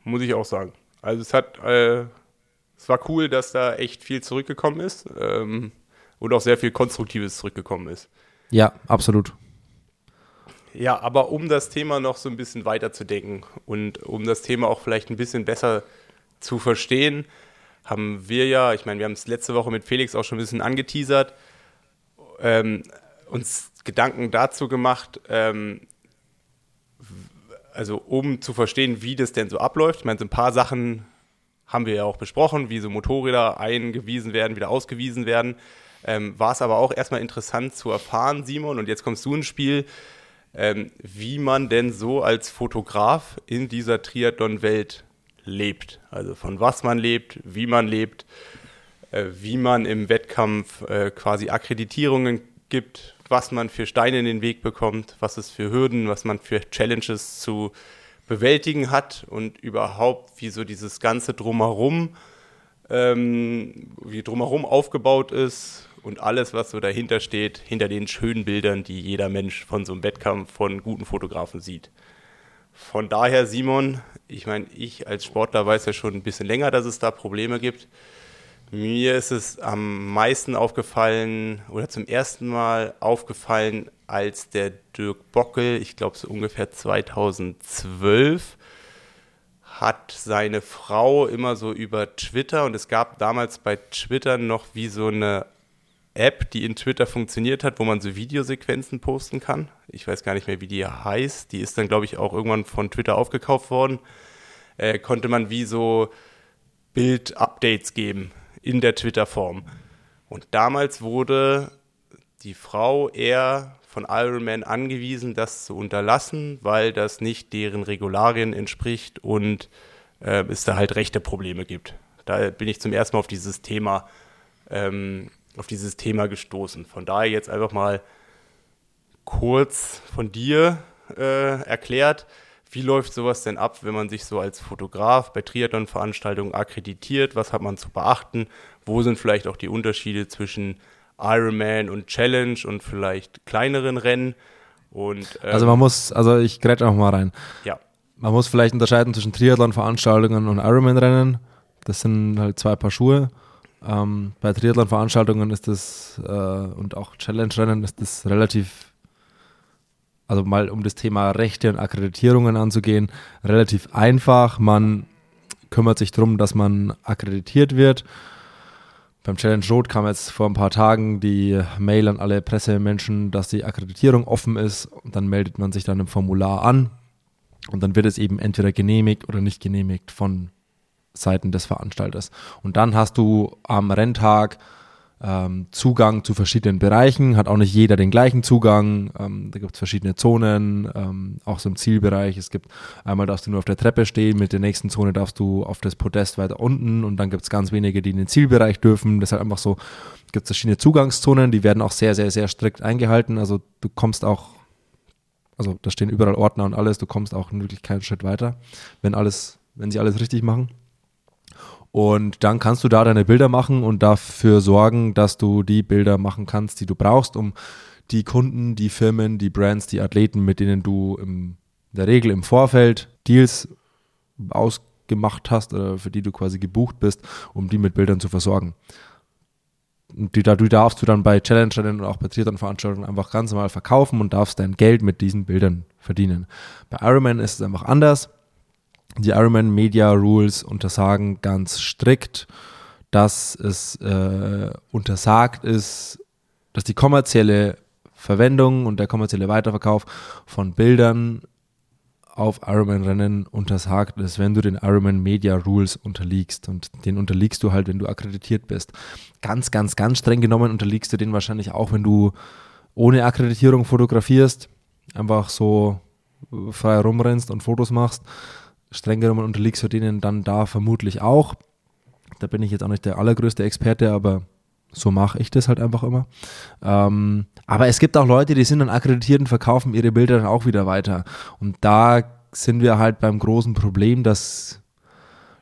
muss ich auch sagen. Also es hat, äh, es war cool, dass da echt viel zurückgekommen ist ähm, und auch sehr viel Konstruktives zurückgekommen ist. Ja, absolut. Ja, aber um das Thema noch so ein bisschen weiterzudenken und um das Thema auch vielleicht ein bisschen besser zu verstehen, haben wir ja, ich meine, wir haben es letzte Woche mit Felix auch schon ein bisschen angeteasert, ähm, uns Gedanken dazu gemacht, ähm, also um zu verstehen, wie das denn so abläuft. Ich meine, so ein paar Sachen haben wir ja auch besprochen, wie so Motorräder eingewiesen werden, wieder ausgewiesen werden. Ähm, war es aber auch erstmal interessant zu erfahren, Simon, und jetzt kommst du ins Spiel, ähm, wie man denn so als Fotograf in dieser Triathlon-Welt lebt. Also von was man lebt, wie man lebt, äh, wie man im Wettkampf äh, quasi Akkreditierungen gibt, was man für Steine in den Weg bekommt, was es für Hürden, was man für Challenges zu bewältigen hat und überhaupt, wie so dieses ganze Drumherum, ähm, wie drumherum aufgebaut ist und alles, was so dahinter steht, hinter den schönen Bildern, die jeder Mensch von so einem Wettkampf von guten Fotografen sieht. Von daher, Simon, ich meine, ich als Sportler weiß ja schon ein bisschen länger, dass es da Probleme gibt. Mir ist es am meisten aufgefallen oder zum ersten Mal aufgefallen, als der Dirk Bockel, ich glaube so ungefähr 2012, hat seine Frau immer so über Twitter und es gab damals bei Twitter noch wie so eine App, die in Twitter funktioniert hat, wo man so Videosequenzen posten kann. Ich weiß gar nicht mehr, wie die heißt. Die ist dann, glaube ich, auch irgendwann von Twitter aufgekauft worden. Äh, konnte man wie so Bild-Updates geben in der Twitter-Form. Und damals wurde die Frau eher von Ironman angewiesen, das zu unterlassen, weil das nicht deren Regularien entspricht und äh, es da halt rechte Probleme gibt. Da bin ich zum ersten Mal auf dieses Thema ähm, auf dieses Thema gestoßen. Von daher jetzt einfach mal kurz von dir äh, erklärt, wie läuft sowas denn ab, wenn man sich so als Fotograf bei Triathlon-Veranstaltungen akkreditiert? Was hat man zu beachten? Wo sind vielleicht auch die Unterschiede zwischen Ironman und Challenge und vielleicht kleineren Rennen? Und, ähm, also man muss, also ich grätsche auch mal rein. Ja. Man muss vielleicht unterscheiden zwischen Triathlon-Veranstaltungen und Ironman-Rennen. Das sind halt zwei Paar Schuhe. Ähm, bei Triathlon-Veranstaltungen ist das äh, und auch Challenge-Rennen ist das relativ, also mal um das Thema Rechte und Akkreditierungen anzugehen, relativ einfach. Man kümmert sich darum, dass man akkreditiert wird. Beim Challenge Road kam jetzt vor ein paar Tagen die Mail an alle Pressemenschen, dass die Akkreditierung offen ist. Und dann meldet man sich dann im Formular an. Und dann wird es eben entweder genehmigt oder nicht genehmigt von Seiten des Veranstalters. Und dann hast du am Renntag ähm, Zugang zu verschiedenen Bereichen, hat auch nicht jeder den gleichen Zugang. Ähm, da gibt es verschiedene Zonen, ähm, auch so im Zielbereich. Es gibt einmal darfst du nur auf der Treppe stehen, mit der nächsten Zone darfst du auf das Podest weiter unten und dann gibt es ganz wenige, die in den Zielbereich dürfen. Das ist halt einfach so, gibt es verschiedene Zugangszonen, die werden auch sehr, sehr, sehr strikt eingehalten. Also du kommst auch, also da stehen überall Ordner und alles, du kommst auch wirklich keinen Schritt weiter, wenn alles, wenn sie alles richtig machen. Und dann kannst du da deine Bilder machen und dafür sorgen, dass du die Bilder machen kannst, die du brauchst, um die Kunden, die Firmen, die Brands, die Athleten, mit denen du in der Regel im Vorfeld Deals ausgemacht hast oder für die du quasi gebucht bist, um die mit Bildern zu versorgen. Und die, du darfst du dann bei Challenger und auch bei Triathlon-Veranstaltungen einfach ganz normal verkaufen und darfst dein Geld mit diesen Bildern verdienen. Bei Ironman ist es einfach anders die Ironman Media Rules untersagen ganz strikt, dass es äh, untersagt ist, dass die kommerzielle Verwendung und der kommerzielle Weiterverkauf von Bildern auf Ironman-Rennen untersagt ist, wenn du den Ironman Media Rules unterliegst. Und den unterliegst du halt, wenn du akkreditiert bist. Ganz, ganz, ganz streng genommen unterliegst du den wahrscheinlich auch, wenn du ohne Akkreditierung fotografierst, einfach so frei rumrennst und Fotos machst streng genommen unterliegst du denen dann da vermutlich auch. Da bin ich jetzt auch nicht der allergrößte Experte, aber so mache ich das halt einfach immer. Ähm, aber es gibt auch Leute, die sind dann akkreditiert und verkaufen ihre Bilder dann auch wieder weiter. Und da sind wir halt beim großen Problem, dass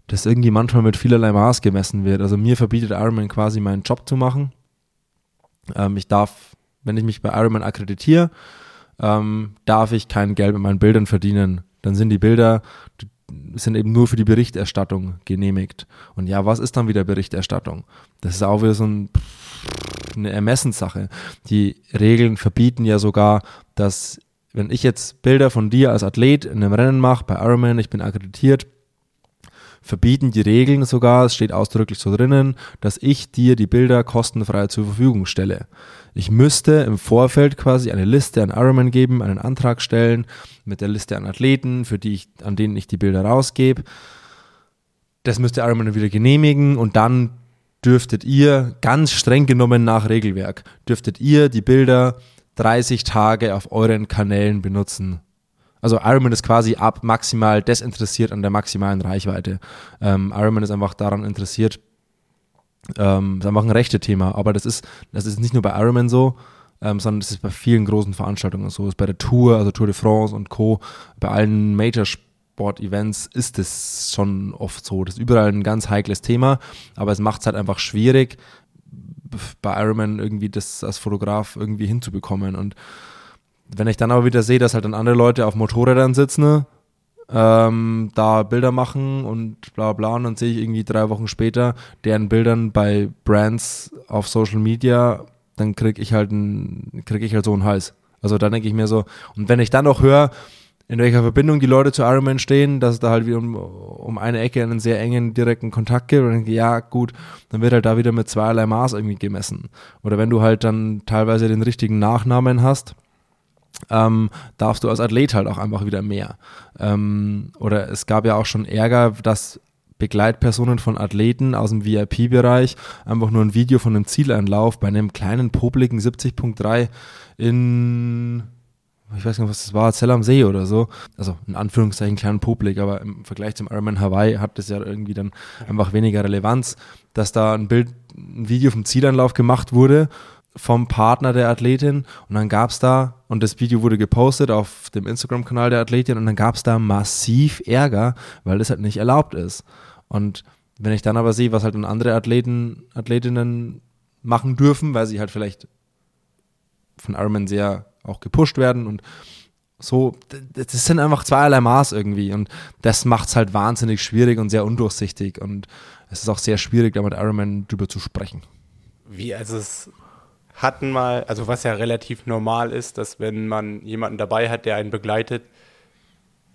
das irgendwie manchmal mit vielerlei Maß gemessen wird. Also mir verbietet Ironman quasi meinen Job zu machen. Ähm, ich darf, wenn ich mich bei Ironman akkreditiere, ähm, darf ich kein Geld mit meinen Bildern verdienen. Dann sind die Bilder, sind eben nur für die Berichterstattung genehmigt. Und ja, was ist dann wieder Berichterstattung? Das ist auch wieder so ein, eine Ermessenssache. Die Regeln verbieten ja sogar, dass wenn ich jetzt Bilder von dir als Athlet in einem Rennen mache, bei Ironman, ich bin akkreditiert, verbieten die Regeln sogar, es steht ausdrücklich so drinnen, dass ich dir die Bilder kostenfrei zur Verfügung stelle. Ich müsste im Vorfeld quasi eine Liste an Ironman geben, einen Antrag stellen mit der Liste an Athleten, für die ich, an denen ich die Bilder rausgebe. Das müsste Ironman wieder genehmigen und dann dürftet ihr, ganz streng genommen nach Regelwerk, dürftet ihr die Bilder 30 Tage auf euren Kanälen benutzen. Also Ironman ist quasi ab maximal desinteressiert an der maximalen Reichweite. Ähm, Ironman ist einfach daran interessiert, ähm, ist einfach ein rechte Thema. Aber das ist, das ist nicht nur bei Ironman so, ähm, sondern das ist bei vielen großen Veranstaltungen so. Ist bei der Tour, also Tour de France und Co., bei allen Major Sport-Events ist es schon oft so. Das ist überall ein ganz heikles Thema, aber es macht es halt einfach schwierig, bei Ironman irgendwie das als Fotograf irgendwie hinzubekommen. Und wenn ich dann aber wieder sehe, dass halt dann andere Leute auf Motorrädern sitzen, ähm, da Bilder machen und bla bla und dann sehe ich irgendwie drei Wochen später deren Bildern bei Brands auf Social Media, dann kriege ich halt krieg ich halt so einen Hals. Also da denke ich mir so, und wenn ich dann noch höre, in welcher Verbindung die Leute zu Ironman stehen, dass es da halt wieder um, um eine Ecke einen sehr engen, direkten Kontakt gibt. Und denke, ja, gut, dann wird halt da wieder mit zweierlei Maß irgendwie gemessen. Oder wenn du halt dann teilweise den richtigen Nachnamen hast, ähm, darfst du als Athlet halt auch einfach wieder mehr. Ähm, oder es gab ja auch schon Ärger, dass Begleitpersonen von Athleten aus dem VIP-Bereich einfach nur ein Video von einem Zieleinlauf bei einem kleinen, popligen 70.3 in ich weiß nicht, was das war, Zell am See oder so. Also in Anführungszeichen kleinen Publik, aber im Vergleich zum Ironman Hawaii hat das ja irgendwie dann einfach weniger Relevanz, dass da ein Bild, ein Video vom Zielanlauf gemacht wurde vom Partner der Athletin und dann gab es da, und das Video wurde gepostet auf dem Instagram-Kanal der Athletin und dann gab es da massiv Ärger, weil das halt nicht erlaubt ist. Und wenn ich dann aber sehe, was halt dann andere Athleten, Athletinnen machen dürfen, weil sie halt vielleicht von Ironman sehr auch gepusht werden und so, das sind einfach zweierlei Maß irgendwie und das macht es halt wahnsinnig schwierig und sehr undurchsichtig und es ist auch sehr schwierig, da mit Ironman drüber zu sprechen. Wie, also es hatten mal, also was ja relativ normal ist, dass wenn man jemanden dabei hat, der einen begleitet,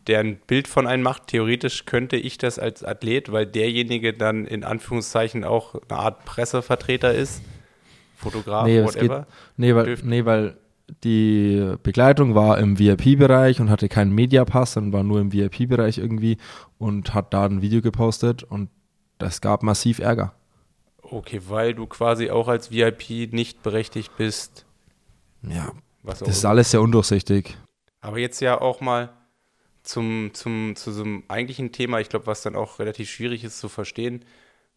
der ein Bild von einem macht, theoretisch könnte ich das als Athlet, weil derjenige dann in Anführungszeichen auch eine Art Pressevertreter ist, Fotograf, nee, whatever. Geht, nee, weil, nee, weil die Begleitung war im VIP-Bereich und hatte keinen Mediapass, sondern war nur im VIP-Bereich irgendwie und hat da ein Video gepostet und das gab massiv Ärger. Okay, weil du quasi auch als VIP nicht berechtigt bist. Ja, das ist alles sehr undurchsichtig. Aber jetzt ja auch mal zum, zum, zu so einem eigentlichen Thema, ich glaube, was dann auch relativ schwierig ist zu verstehen,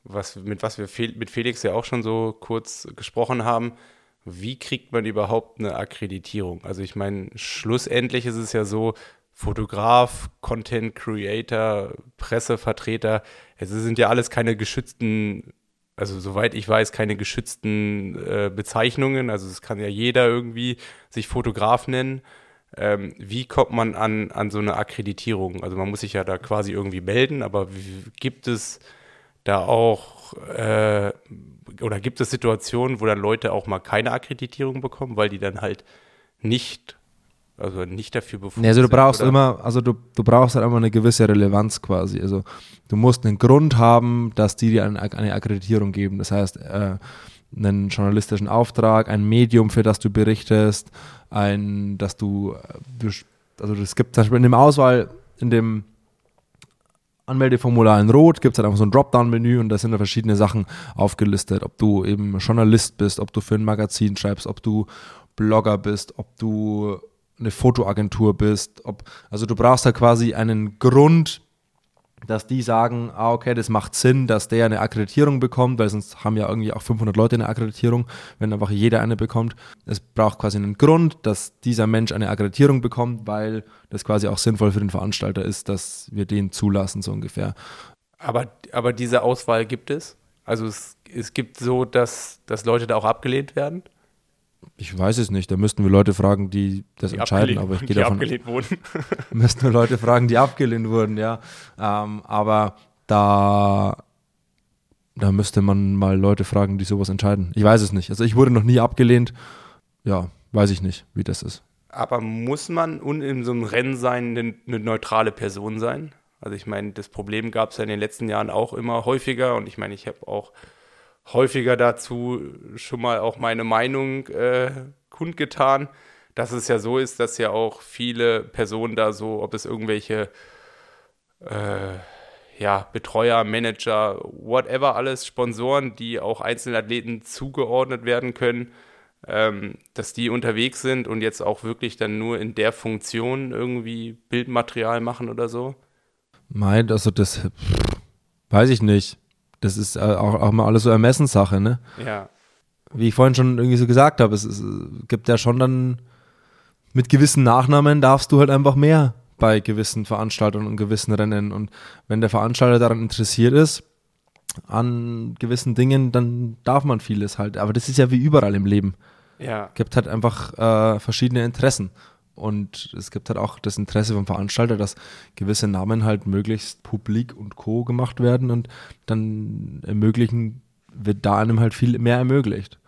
was, mit was wir mit Felix ja auch schon so kurz gesprochen haben wie kriegt man überhaupt eine Akkreditierung? Also ich meine, schlussendlich ist es ja so, Fotograf, Content Creator, Pressevertreter, es sind ja alles keine geschützten, also soweit ich weiß, keine geschützten äh, Bezeichnungen. Also es kann ja jeder irgendwie sich Fotograf nennen. Ähm, wie kommt man an, an so eine Akkreditierung? Also man muss sich ja da quasi irgendwie melden, aber wie, gibt es da auch äh, oder gibt es Situationen, wo dann Leute auch mal keine Akkreditierung bekommen, weil die dann halt nicht, also nicht dafür befugt nee, also du brauchst oder? immer, also du, du brauchst halt immer eine gewisse Relevanz quasi. Also du musst einen Grund haben, dass die dir eine, eine Akkreditierung geben. Das heißt, äh, einen journalistischen Auftrag, ein Medium, für das du berichtest, ein, dass du, äh, also es gibt zum Beispiel in dem Auswahl, in dem Anmeldeformular in Rot gibt es halt einfach so ein Dropdown-Menü und da sind da verschiedene Sachen aufgelistet, ob du eben Journalist bist, ob du für ein Magazin schreibst, ob du Blogger bist, ob du eine Fotoagentur bist, ob, also du brauchst da quasi einen Grund, dass die sagen, ah, okay, das macht Sinn, dass der eine Akkreditierung bekommt, weil sonst haben ja irgendwie auch 500 Leute eine Akkreditierung, wenn einfach jeder eine bekommt. Es braucht quasi einen Grund, dass dieser Mensch eine Akkreditierung bekommt, weil das quasi auch sinnvoll für den Veranstalter ist, dass wir den zulassen, so ungefähr. Aber, aber diese Auswahl gibt es? Also es, es gibt so, dass, dass Leute da auch abgelehnt werden? Ich weiß es nicht. Da müssten wir Leute fragen, die das die entscheiden. Aber ich gehe davon. Abgelehnt wurden. müssten wir Leute fragen, die abgelehnt wurden, ja. Ähm, aber da, da müsste man mal Leute fragen, die sowas entscheiden. Ich weiß es nicht. Also ich wurde noch nie abgelehnt. Ja, weiß ich nicht, wie das ist. Aber muss man in so einem Rennen sein, eine, eine neutrale Person sein? Also ich meine, das Problem gab es ja in den letzten Jahren auch immer häufiger und ich meine, ich habe auch häufiger dazu schon mal auch meine Meinung äh, kundgetan, dass es ja so ist, dass ja auch viele Personen da so, ob es irgendwelche äh, ja, Betreuer, Manager, whatever alles, Sponsoren, die auch Einzelathleten zugeordnet werden können, ähm, dass die unterwegs sind und jetzt auch wirklich dann nur in der Funktion irgendwie Bildmaterial machen oder so? Meint, also das weiß ich nicht. Das ist äh, auch, auch mal alles so Ermessenssache, ne? Ja. Wie ich vorhin schon irgendwie so gesagt habe, es, es gibt ja schon dann mit gewissen Nachnamen darfst du halt einfach mehr bei gewissen Veranstaltungen und gewissen Rennen. Und wenn der Veranstalter daran interessiert ist, an gewissen Dingen, dann darf man vieles halt. Aber das ist ja wie überall im Leben. Ja. Es gibt halt einfach äh, verschiedene Interessen. Und es gibt halt auch das Interesse vom Veranstalter, dass gewisse Namen halt möglichst publik und co. gemacht werden und dann ermöglichen, wird da einem halt viel mehr ermöglicht.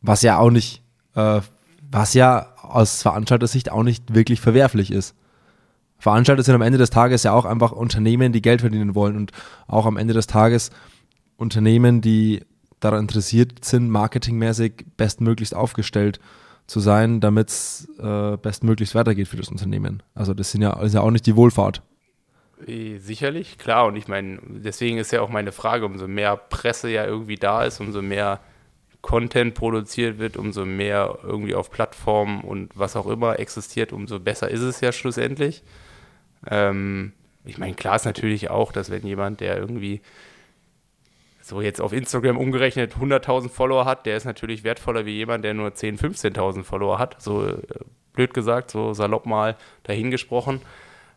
Was ja auch nicht, äh, was ja aus Veranstalter-Sicht auch nicht wirklich verwerflich ist. Veranstalter sind am Ende des Tages ja auch einfach Unternehmen, die Geld verdienen wollen und auch am Ende des Tages Unternehmen, die daran interessiert sind, marketingmäßig bestmöglichst aufgestellt zu sein, damit es äh, bestmöglichst weitergeht für das Unternehmen. Also das sind ja, ist ja auch nicht die Wohlfahrt. Äh, sicherlich, klar. Und ich meine, deswegen ist ja auch meine Frage, umso mehr Presse ja irgendwie da ist, umso mehr Content produziert wird, umso mehr irgendwie auf Plattformen und was auch immer existiert, umso besser ist es ja schlussendlich. Ähm, ich meine, klar ist natürlich auch, dass wenn jemand, der irgendwie so jetzt auf Instagram umgerechnet 100.000 Follower hat, der ist natürlich wertvoller wie jemand, der nur 10.000, 15.000 Follower hat. So äh, blöd gesagt, so salopp mal dahingesprochen.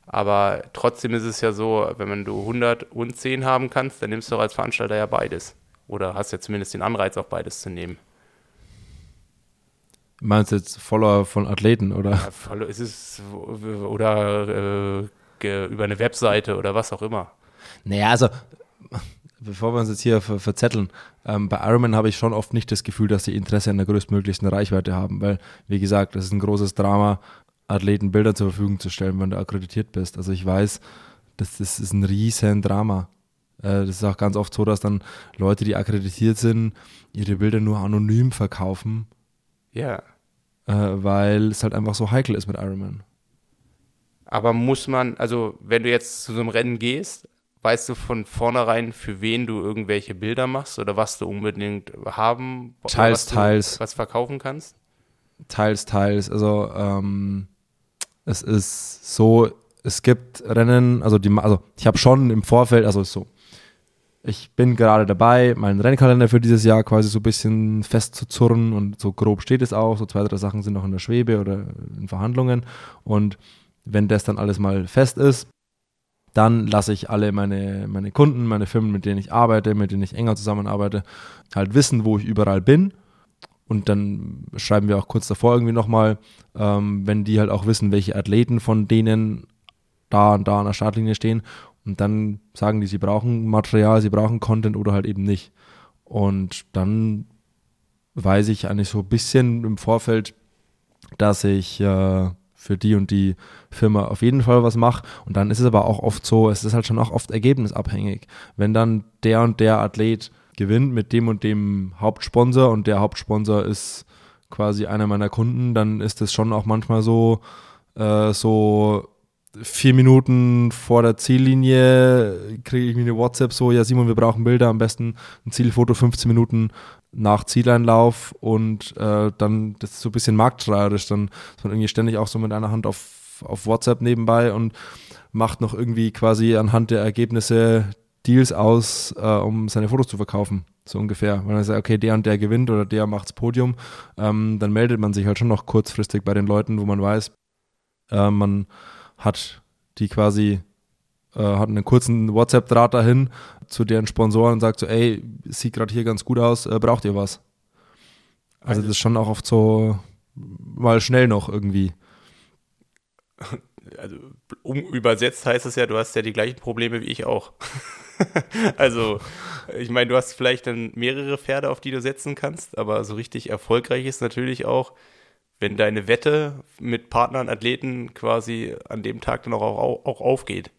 Aber trotzdem ist es ja so, wenn du 100 und 10 haben kannst, dann nimmst du als Veranstalter ja beides. Oder hast ja zumindest den Anreiz, auch beides zu nehmen. Meinst du jetzt Follower von Athleten oder? Ja, ist es oder äh, über eine Webseite oder was auch immer. Naja, also bevor wir uns jetzt hier ver verzetteln, ähm, bei Ironman habe ich schon oft nicht das Gefühl, dass sie Interesse an der größtmöglichsten Reichweite haben, weil, wie gesagt, das ist ein großes Drama, Athleten Bilder zur Verfügung zu stellen, wenn du akkreditiert bist. Also ich weiß, das, das ist ein riesen Drama. Äh, das ist auch ganz oft so, dass dann Leute, die akkreditiert sind, ihre Bilder nur anonym verkaufen. Ja. Äh, weil es halt einfach so heikel ist mit Ironman. Aber muss man, also wenn du jetzt zu so einem Rennen gehst, weißt du von vornherein, für wen du irgendwelche Bilder machst oder was du unbedingt haben, teils, was du, teils, was verkaufen kannst? Teils, teils. Also ähm, es ist so, es gibt Rennen, also die, also ich habe schon im Vorfeld, also so, ich bin gerade dabei, meinen Rennkalender für dieses Jahr quasi so ein bisschen festzuzurren und so grob steht es auch. So zwei, drei Sachen sind noch in der Schwebe oder in Verhandlungen. Und wenn das dann alles mal fest ist, dann lasse ich alle meine, meine Kunden, meine Firmen, mit denen ich arbeite, mit denen ich enger zusammenarbeite, halt wissen, wo ich überall bin. Und dann schreiben wir auch kurz davor irgendwie nochmal, ähm, wenn die halt auch wissen, welche Athleten von denen da und da an der Startlinie stehen. Und dann sagen die, sie brauchen Material, sie brauchen Content oder halt eben nicht. Und dann weiß ich eigentlich so ein bisschen im Vorfeld, dass ich äh, für die und die Firma auf jeden Fall was mache. Und dann ist es aber auch oft so, es ist halt schon auch oft ergebnisabhängig. Wenn dann der und der Athlet gewinnt mit dem und dem Hauptsponsor und der Hauptsponsor ist quasi einer meiner Kunden, dann ist es schon auch manchmal so, äh, so vier Minuten vor der Ziellinie kriege ich mir eine WhatsApp so, ja Simon, wir brauchen Bilder, am besten ein Zielfoto 15 Minuten nach Zieleinlauf und äh, dann, das ist so ein bisschen marktschreierisch, dann ist man irgendwie ständig auch so mit einer Hand auf, auf WhatsApp nebenbei und macht noch irgendwie quasi anhand der Ergebnisse Deals aus, äh, um seine Fotos zu verkaufen, so ungefähr. Wenn man sagt, okay, der und der gewinnt oder der macht's Podium, ähm, dann meldet man sich halt schon noch kurzfristig bei den Leuten, wo man weiß, äh, man hat die quasi, äh, hat einen kurzen WhatsApp-Draht dahin zu deren Sponsoren und sagt so, ey, sieht gerade hier ganz gut aus, äh, braucht ihr was? Also das ist schon auch oft so mal schnell noch irgendwie. Also um übersetzt heißt es ja, du hast ja die gleichen Probleme wie ich auch. also ich meine, du hast vielleicht dann mehrere Pferde, auf die du setzen kannst, aber so richtig erfolgreich ist natürlich auch, wenn deine Wette mit Partnern, Athleten quasi an dem Tag dann auch, auch, auch aufgeht.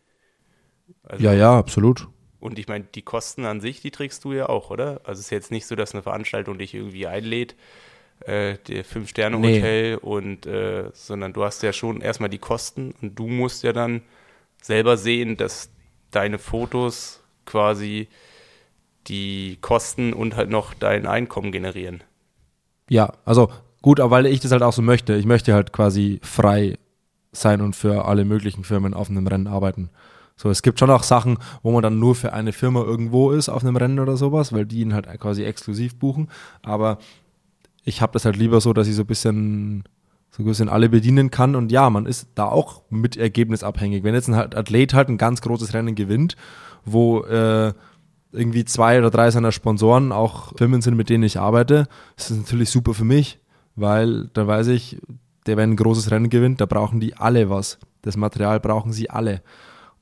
Also, ja, ja, absolut. Und ich meine, die Kosten an sich, die trägst du ja auch, oder? Also es ist jetzt nicht so, dass eine Veranstaltung dich irgendwie einlädt, äh, der Fünf-Sterne-Hotel nee. und äh, sondern du hast ja schon erstmal die Kosten und du musst ja dann selber sehen, dass deine Fotos quasi die Kosten und halt noch dein Einkommen generieren. Ja, also gut, aber weil ich das halt auch so möchte. Ich möchte halt quasi frei sein und für alle möglichen Firmen auf einem Rennen arbeiten. So, es gibt schon auch Sachen, wo man dann nur für eine Firma irgendwo ist auf einem Rennen oder sowas, weil die ihn halt quasi exklusiv buchen. Aber ich habe das halt lieber so, dass ich so ein bisschen so ein bisschen alle bedienen kann. Und ja, man ist da auch mit Ergebnis abhängig. Wenn jetzt ein Athlet halt ein ganz großes Rennen gewinnt, wo äh, irgendwie zwei oder drei seiner Sponsoren auch Firmen sind, mit denen ich arbeite, ist das natürlich super für mich, weil da weiß ich, der, wenn ein großes Rennen gewinnt, da brauchen die alle was. Das Material brauchen sie alle.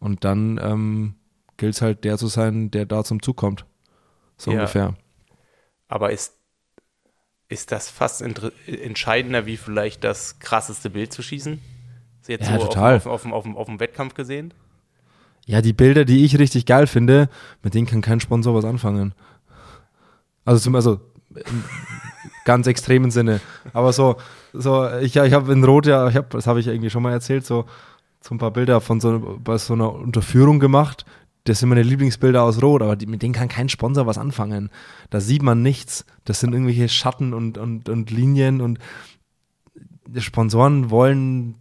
Und dann ähm, gilt es halt, der zu sein, der da zum Zug kommt. So ja. ungefähr. Aber ist ist das fast entscheidender, wie vielleicht das krasseste Bild zu schießen? Jetzt ja, so total. Auf, auf, auf, auf, dem Wettkampf gesehen? Ja, die Bilder, die ich richtig geil finde, mit denen kann kein Sponsor was anfangen. Also zum also im ganz extremen Sinne. Aber so, so ich, ich habe in Rot ja, ich hab, das habe ich irgendwie schon mal erzählt, so, so ein paar Bilder von so, bei so einer Unterführung gemacht, das sind meine Lieblingsbilder aus Rot, aber die, mit denen kann kein Sponsor was anfangen. Da sieht man nichts. Das sind irgendwelche Schatten und, und, und Linien und Sponsoren wollen,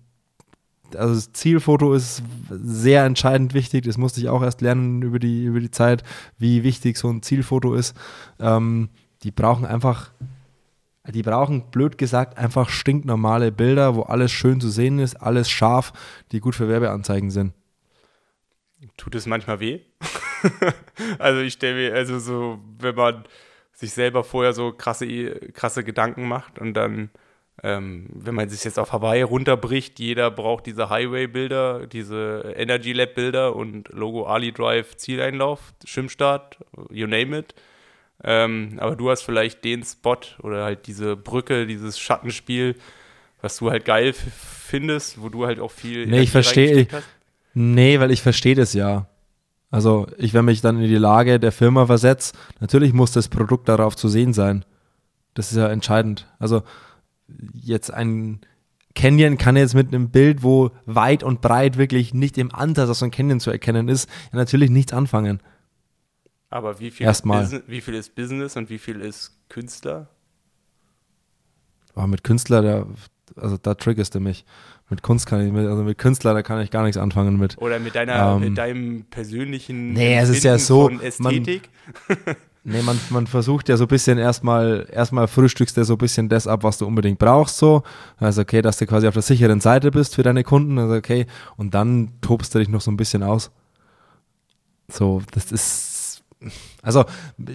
also das Zielfoto ist sehr entscheidend wichtig. Das musste ich auch erst lernen über die, über die Zeit, wie wichtig so ein Zielfoto ist. Ähm, die brauchen einfach, die brauchen, blöd gesagt, einfach stinknormale Bilder, wo alles schön zu sehen ist, alles scharf, die gut für Werbeanzeigen sind. Tut es manchmal weh? also ich stelle mir, also so, wenn man sich selber vorher so krasse, krasse Gedanken macht und dann, ähm, wenn man sich jetzt auf Hawaii runterbricht, jeder braucht diese Highway-Bilder, diese Energy Lab-Bilder und Logo Ali Drive Zieleinlauf, Schwimmstart, you name it. Ähm, aber du hast vielleicht den Spot oder halt diese Brücke, dieses Schattenspiel, was du halt geil findest, wo du halt auch viel. Nee, ich verstehe. Nee, weil ich verstehe das ja. Also ich, wenn mich dann in die Lage der Firma versetze, natürlich muss das Produkt darauf zu sehen sein. Das ist ja entscheidend. Also jetzt ein Canyon kann jetzt mit einem Bild, wo weit und breit wirklich nicht im Ansatz aus so ein Canyon zu erkennen ist, ja natürlich nichts anfangen. Aber wie viel, Erstmal. Ist, wie viel ist Business und wie viel ist Künstler? Oh, mit Künstler, da, also da triggerst du mich mit Kunst kann ich, mit, also mit Künstler, da kann ich gar nichts anfangen mit. Oder mit deiner, ähm, mit deinem persönlichen nee, es ist ja so, Ästhetik. Man, nee, man, man versucht ja so ein bisschen erstmal, erstmal frühstückst du so ein bisschen das ab, was du unbedingt brauchst, so. Also okay, dass du quasi auf der sicheren Seite bist für deine Kunden, also okay, und dann tobst du dich noch so ein bisschen aus. So, das ist also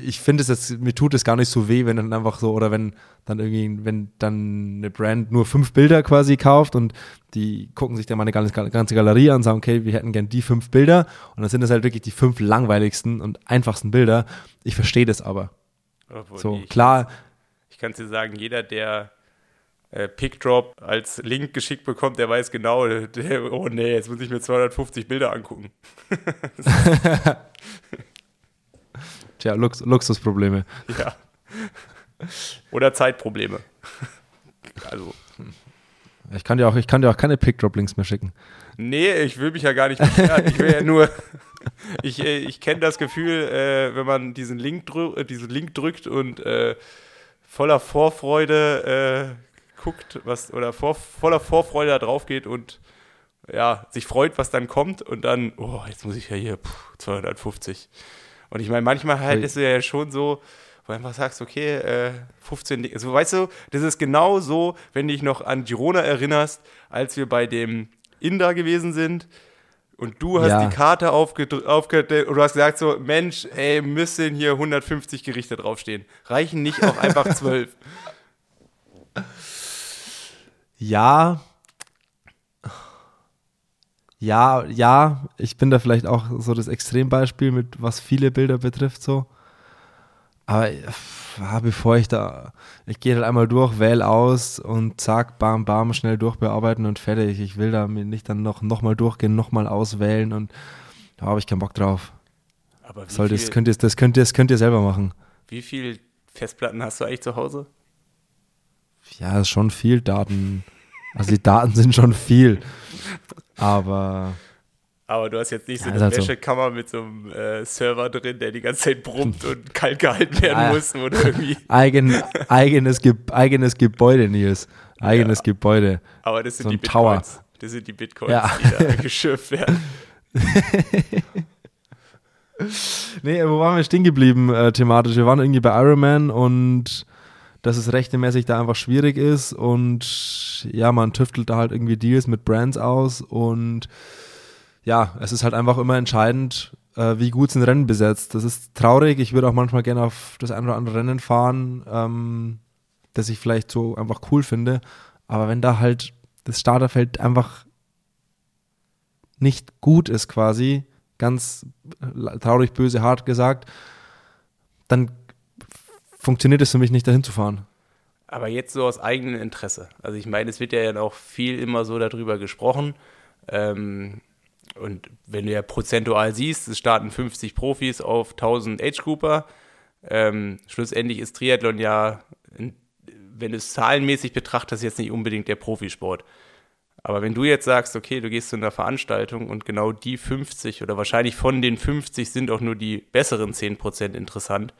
ich finde es jetzt, mir tut es gar nicht so weh, wenn dann einfach so, oder wenn dann irgendwie, wenn dann eine Brand nur fünf Bilder quasi kauft und die gucken sich dann mal eine ganze, ganze Galerie an und sagen, okay, wir hätten gern die fünf Bilder und dann sind das halt wirklich die fünf langweiligsten und einfachsten Bilder. Ich verstehe das aber. Obwohl so, ich klar. ich kann es dir sagen, jeder, der äh, Pickdrop als Link geschickt bekommt, der weiß genau, der, oh nee, jetzt muss ich mir 250 Bilder angucken. Tja, Lux Luxusprobleme. Ja. Oder Zeitprobleme. Also. Ich kann dir auch, ich kann dir auch keine Pickdrop-Links mehr schicken. Nee, ich will mich ja gar nicht beschweren. Ich will ja nur. Ich, äh, ich kenne das Gefühl, äh, wenn man diesen Link, äh, diesen Link drückt und äh, voller Vorfreude äh, guckt, was oder vor, voller Vorfreude da drauf geht und ja, sich freut, was dann kommt und dann, oh, jetzt muss ich ja hier pff, 250. Und ich meine, manchmal halt ist es ja schon so, wo du einfach sagst, okay, äh, 15, also weißt du, das ist genau so, wenn du dich noch an Girona erinnerst, als wir bei dem Inder gewesen sind und du hast ja. die Karte aufgedrückt aufge und du hast gesagt so, Mensch, ey, müssen hier 150 Gerichte draufstehen. Reichen nicht auch einfach 12? Ja, ja, ja, ich bin da vielleicht auch so das Extrembeispiel mit, was viele Bilder betrifft, so. Aber ja, bevor ich da, ich gehe halt einmal durch, wähle aus und zack, bam, bam, schnell durchbearbeiten und fertig. Ich will da mir nicht dann noch, noch mal durchgehen, noch mal auswählen und da habe ich keinen Bock drauf. Aber Soll das, könnt ihr, das, könnt ihr, das könnt ihr selber machen. Wie viele Festplatten hast du eigentlich zu Hause? Ja, schon viel Daten. Also die Daten sind schon viel. Aber Aber du hast jetzt nicht so Ja, eine halt so. Wäschekammer mit so einem äh, Server drin, der die ganze Zeit brummt und kalt gehalten werden Ja, ja. muss. Oder irgendwie. Eigen, eigenes, Ge eigenes Gebäude, Nils. Eigenes Gebäude. Aber das sind So die ein Tower. Bitcoins. Das sind die Bitcoins, Ja. die da geschürft werden. Nee, wo waren wir stehen geblieben äh, thematisch? Wir waren irgendwie bei Iron Man und dass es rechtemäßig da einfach schwierig ist und ja, man tüftelt da halt irgendwie Deals mit Brands aus und ja, es ist halt einfach immer entscheidend, äh, wie gut sind Rennen besetzt. Das ist traurig. Ich würde auch manchmal gerne auf das ein oder andere Rennen fahren, ähm, das ich vielleicht so einfach cool finde. Aber wenn da halt das Starterfeld einfach nicht gut ist quasi, ganz äh, traurig, böse, hart gesagt, dann funktioniert es für mich nicht, dahin zu fahren. Aber jetzt so aus eigenem Interesse. Also ich meine, es wird ja dann auch viel immer so darüber gesprochen. Ähm, und wenn du ja prozentual siehst, es starten 50 Profis auf 1000 Age-Grouper. Ähm, schlussendlich ist Triathlon ja, wenn du es zahlenmäßig betrachtest, jetzt nicht unbedingt der Profisport. Aber wenn du jetzt sagst, okay, du gehst zu einer Veranstaltung und genau die 50 oder wahrscheinlich von den 50 sind auch nur die besseren 10% interessant,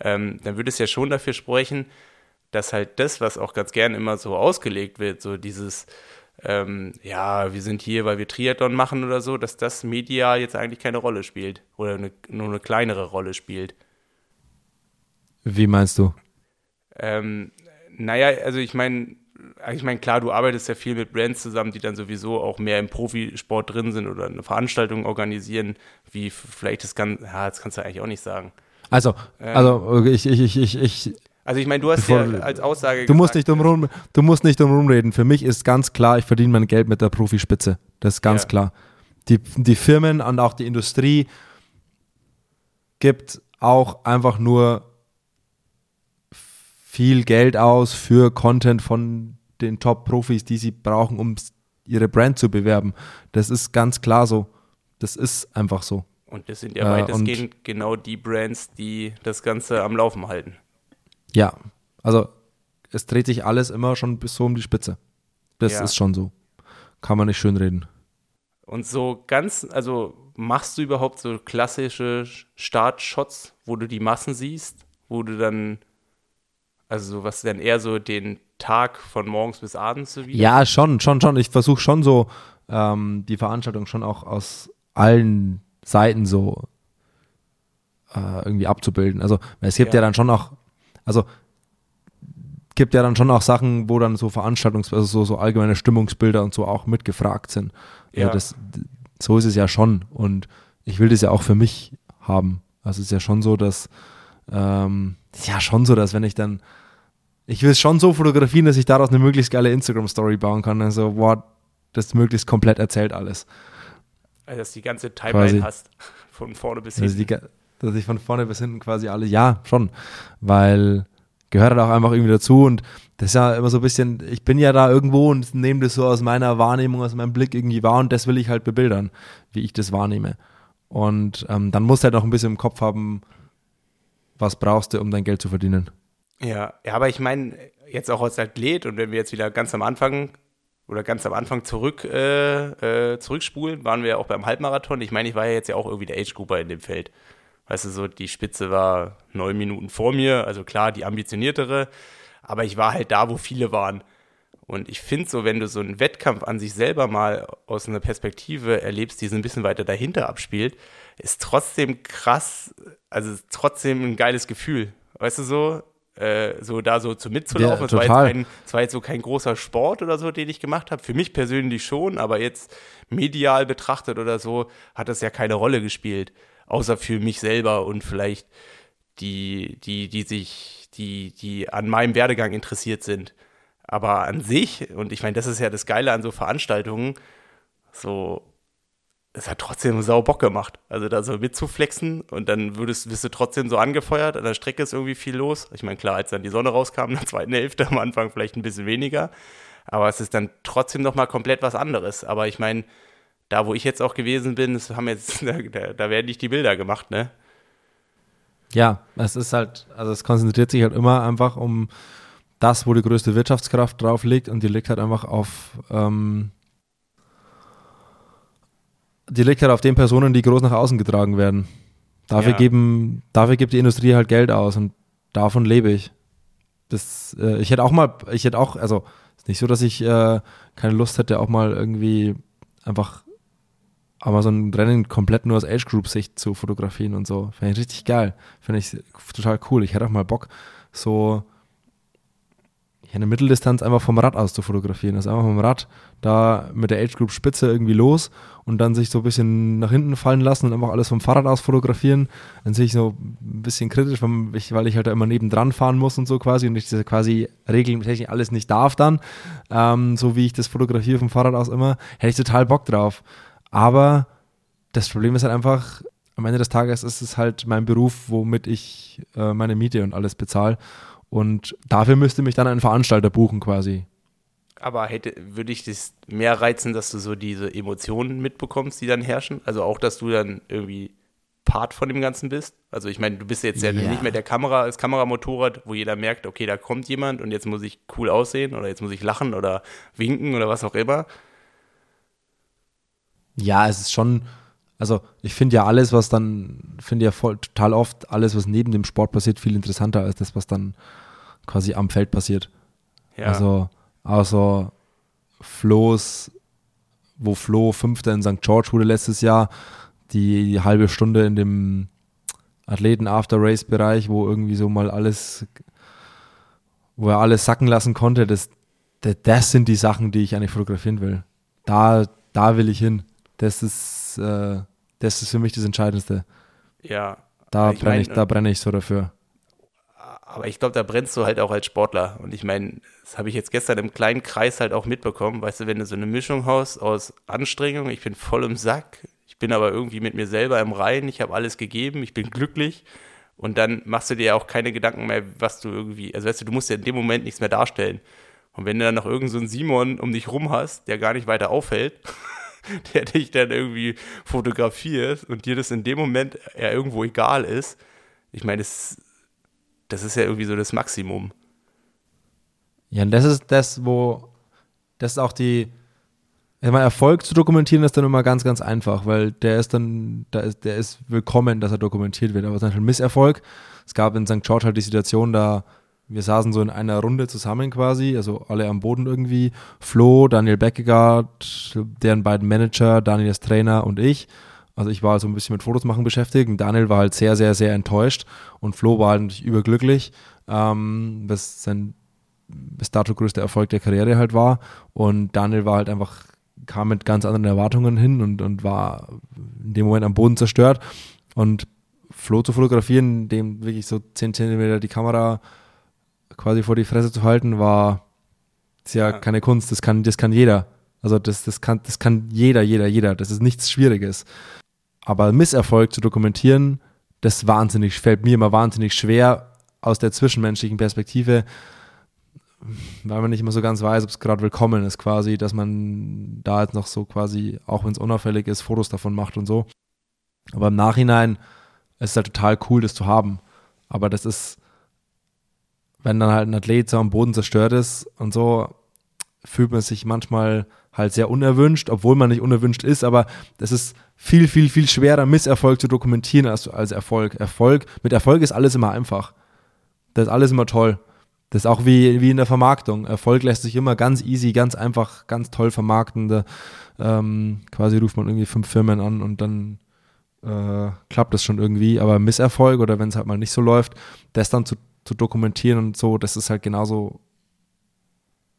ähm, dann würde es ja schon dafür sprechen, dass halt das, was auch ganz gern immer so ausgelegt wird, so dieses, ähm, ja, wir sind hier, weil wir Triathlon machen oder so, dass das medial jetzt eigentlich keine Rolle spielt oder eine, nur eine kleinere Rolle spielt. Wie meinst du? Ähm, naja, also ich meine, ich meine, klar, du arbeitest ja viel mit Brands zusammen, die dann sowieso auch mehr im Profisport drin sind oder eine Veranstaltung organisieren, wie vielleicht das kann, ja, das kannst du eigentlich auch nicht sagen. Also, also ich, ich, ich, ich, ich, Also ich meine, du hast ja als Aussage du musst gesagt, nicht drum rum, du musst nicht drum rumreden. Für mich ist ganz klar, ich verdiene mein Geld mit der Profispitze. Das ist ganz Ja. klar. Die, die Firmen und auch die Industrie gibt auch einfach nur viel Geld aus für Content von den Top-Profis, die sie brauchen, um ihre Brand zu bewerben. Das ist ganz klar so. Das ist einfach so. Und das sind ja Äh, weitestgehend genau die Brands, die das Ganze am Laufen halten. Ja, also es dreht sich alles immer schon bis so um die Spitze. Das Ja. ist schon so. Kann man nicht schönreden. Und so ganz, also machst du überhaupt so klassische Startshots, wo du die Massen siehst, wo du dann, also so was dann eher so den Tag von morgens bis abends so wieder? Ja, schon, schon, schon. Ich versuche schon so ähm, die Veranstaltung schon auch aus allen Seiten so äh, irgendwie abzubilden. Also es gibt ja. Ja. dann schon auch, also gibt ja dann schon auch Sachen, wo dann so Veranstaltungs-, also so, so allgemeine Stimmungsbilder und so auch mitgefragt sind. Also Ja. das, so ist es ja schon. Und ich will das ja auch für mich haben. Also es ist ja schon so, dass, ähm, ist ja schon so, dass wenn ich dann, ich will es schon so fotografieren, dass ich daraus eine möglichst geile Instagram-Story bauen kann. Also, boah, das möglichst komplett erzählt alles. Also, dass du die ganze Timeline Quasi. hast, von vorne bis Also hinten. die, dass ich von vorne bis hinten quasi alle, ja, schon. Weil gehört halt auch einfach irgendwie dazu und das ist ja immer so ein bisschen, ich bin ja da irgendwo und nehme das so aus meiner Wahrnehmung, aus meinem Blick irgendwie wahr und das will ich halt bebildern, wie ich das wahrnehme. Und ähm, dann musst du halt auch ein bisschen im Kopf haben, was brauchst du, um dein Geld zu verdienen. Ja, ja, aber ich meine, jetzt auch als Athlet und wenn wir jetzt wieder ganz am Anfang oder ganz am Anfang zurück äh, äh, zurückspulen, waren wir ja auch beim Halbmarathon. Ich meine, ich war ja jetzt ja auch irgendwie der Age-Grouper in dem Feld. Weißt du, so die Spitze war neun Minuten vor mir, also klar, die ambitioniertere, aber ich war halt da, wo viele waren. Und ich finde so, wenn du so einen Wettkampf an sich selber mal aus einer Perspektive erlebst, die so ein bisschen weiter dahinter abspielt, ist trotzdem krass, also ist trotzdem ein geiles Gefühl. Weißt du so, äh, so da so zu mitzulaufen. Ja, es, war kein, es war jetzt so kein großer Sport oder so, den ich gemacht habe. Für mich persönlich schon, aber jetzt medial betrachtet oder so, hat das ja keine Rolle gespielt. Außer für mich selber und vielleicht die, die, die sich, die, die an meinem Werdegang interessiert sind. Aber an sich, und ich meine, das ist ja das Geile an so Veranstaltungen, so, es hat trotzdem sau Bock gemacht. Also da so mitzuflexen und dann würdest, wirst du trotzdem so angefeuert. An der Strecke ist irgendwie viel los. Ich meine, klar, als dann die Sonne rauskam, in der zweiten Hälfte am Anfang vielleicht ein bisschen weniger. Aber es ist dann trotzdem nochmal komplett was anderes. Aber ich meine, da wo ich jetzt auch gewesen bin, es haben jetzt, da, da werden nicht die Bilder gemacht, ne? Ja, es ist halt, also es konzentriert sich halt immer einfach um das, wo die größte Wirtschaftskraft drauf liegt und die liegt halt einfach auf, ähm, die liegt halt auf den Personen, die groß nach außen getragen werden. Dafür, Ja. geben, dafür gibt die Industrie halt Geld aus und davon lebe ich. Das, äh, ich hätte auch mal, ich hätte auch, also ist nicht so, dass ich äh, keine Lust hätte, auch mal irgendwie einfach aber so ein Rennen komplett nur aus Age Group Sicht zu fotografieren und so. Fände ich richtig geil. Finde ich total cool. Ich hätte auch mal Bock, so ja, eine Mitteldistanz einfach vom Rad aus zu fotografieren. Also einfach vom Rad da mit der Age Group Spitze irgendwie los und dann sich so ein bisschen nach hinten fallen lassen und einfach alles vom Fahrrad aus fotografieren. Dann sehe ich so ein bisschen kritisch, weil ich, halt da immer nebendran fahren muss und so quasi und ich das quasi regeltechnisch alles nicht darf dann, ähm, so wie ich das fotografiere vom Fahrrad aus immer, hätte ich total Bock drauf. Aber das Problem ist halt einfach, am Ende des Tages ist es halt mein Beruf, womit ich äh, meine Miete und alles bezahle. Und dafür müsste mich dann ein Veranstalter buchen quasi. Aber hätte, würde ich das mehr reizen, dass du so diese Emotionen mitbekommst, die dann herrschen? Also auch, dass du dann irgendwie Part von dem Ganzen bist? Also ich meine, du bist jetzt ja, Ja. nicht mehr der Kamera, das Kameramotorrad, wo jeder merkt, okay, da kommt jemand und jetzt muss ich cool aussehen oder jetzt muss ich lachen oder winken oder was auch immer. Ja, es ist schon, also ich finde ja alles, was dann, finde ja voll, total oft alles, was neben dem Sport passiert, viel interessanter als das, was dann quasi am Feld passiert. Ja, Also, außer Flo's, wo Flo Fünfter in St. George wurde letztes Jahr, die halbe Stunde in dem Athleten-After-Race-Bereich, wo irgendwie so mal alles, wo er alles sacken lassen konnte, das, das, das sind die Sachen, die ich eigentlich fotografieren will. Da, da will ich hin. Das ist, äh, das ist für mich das Entscheidendste. ja. Da Ich brenne mein, ich, da brenne ich so dafür. Aber ich glaube, da brennst du halt auch als Sportler. Und ich meine, das habe ich jetzt gestern im kleinen Kreis halt auch mitbekommen. Weißt du, wenn du so eine Mischung hast aus Anstrengung, ich bin voll im Sack, ich bin aber irgendwie mit mir selber im Reinen, ich habe alles gegeben, ich bin glücklich. Und dann machst du dir ja auch keine Gedanken mehr, was du irgendwie, also weißt du, du musst ja in dem Moment nichts mehr darstellen. Und wenn du dann noch irgendeinen so einen Simon um dich rum hast, der gar nicht weiter auffällt, der dich dann irgendwie fotografiert und dir das in dem Moment ja irgendwo egal ist, ich meine, das, das ist ja irgendwie so das Maximum. Ja, und das ist das, wo, das ist auch die, ich meine, Erfolg zu dokumentieren ist dann immer ganz, ganz einfach, weil der ist dann, da ist, der ist willkommen, dass er dokumentiert wird. Aber es ist ein Misserfolg. Es gab in St. George halt die Situation, da wir saßen so in einer Runde zusammen quasi, also alle am Boden irgendwie. Flo, Daniel Beckegaard, deren beiden Manager, Daniel ist Trainer und ich. Also ich war so ein bisschen mit Fotos machen beschäftigt und Daniel war halt sehr, sehr, sehr enttäuscht und Flo war halt natürlich überglücklich, ähm, was sein bis dato größter Erfolg der Karriere halt war. Und Daniel war halt einfach, kam mit ganz anderen Erwartungen hin und, und war in dem Moment am Boden zerstört. Und Flo zu fotografieren, dem wirklich so 10 Zentimeter die Kamera quasi vor die Fresse zu halten, war ist ja, Ja. keine Kunst. Das kann, das kann jeder. Also das, das, kann, das kann jeder, jeder, jeder. Das ist nichts Schwieriges. Aber Misserfolg zu dokumentieren, das wahnsinnig, fällt mir immer wahnsinnig schwer aus der zwischenmenschlichen Perspektive, weil man nicht immer so ganz weiß, ob es gerade willkommen ist, quasi, dass man da jetzt noch so quasi, auch wenn es unauffällig ist, Fotos davon macht und so. Aber im Nachhinein ist es halt total cool, das zu haben. Aber das ist, wenn dann halt ein Athlet so am Boden zerstört ist und so, fühlt man sich manchmal halt sehr unerwünscht, obwohl man nicht unerwünscht ist, aber das ist viel, viel, viel schwerer, Misserfolg zu dokumentieren als, als Erfolg. Erfolg, mit Erfolg ist alles immer einfach. Das ist alles immer toll. Das ist auch wie, wie in der Vermarktung. Erfolg lässt sich immer ganz easy, ganz einfach, ganz toll vermarkten. Da, ähm, quasi ruft man irgendwie fünf Firmen an und dann äh, klappt das schon irgendwie. Aber Misserfolg oder wenn es halt mal nicht so läuft, das dann zu, zu dokumentieren und so, das ist halt genauso,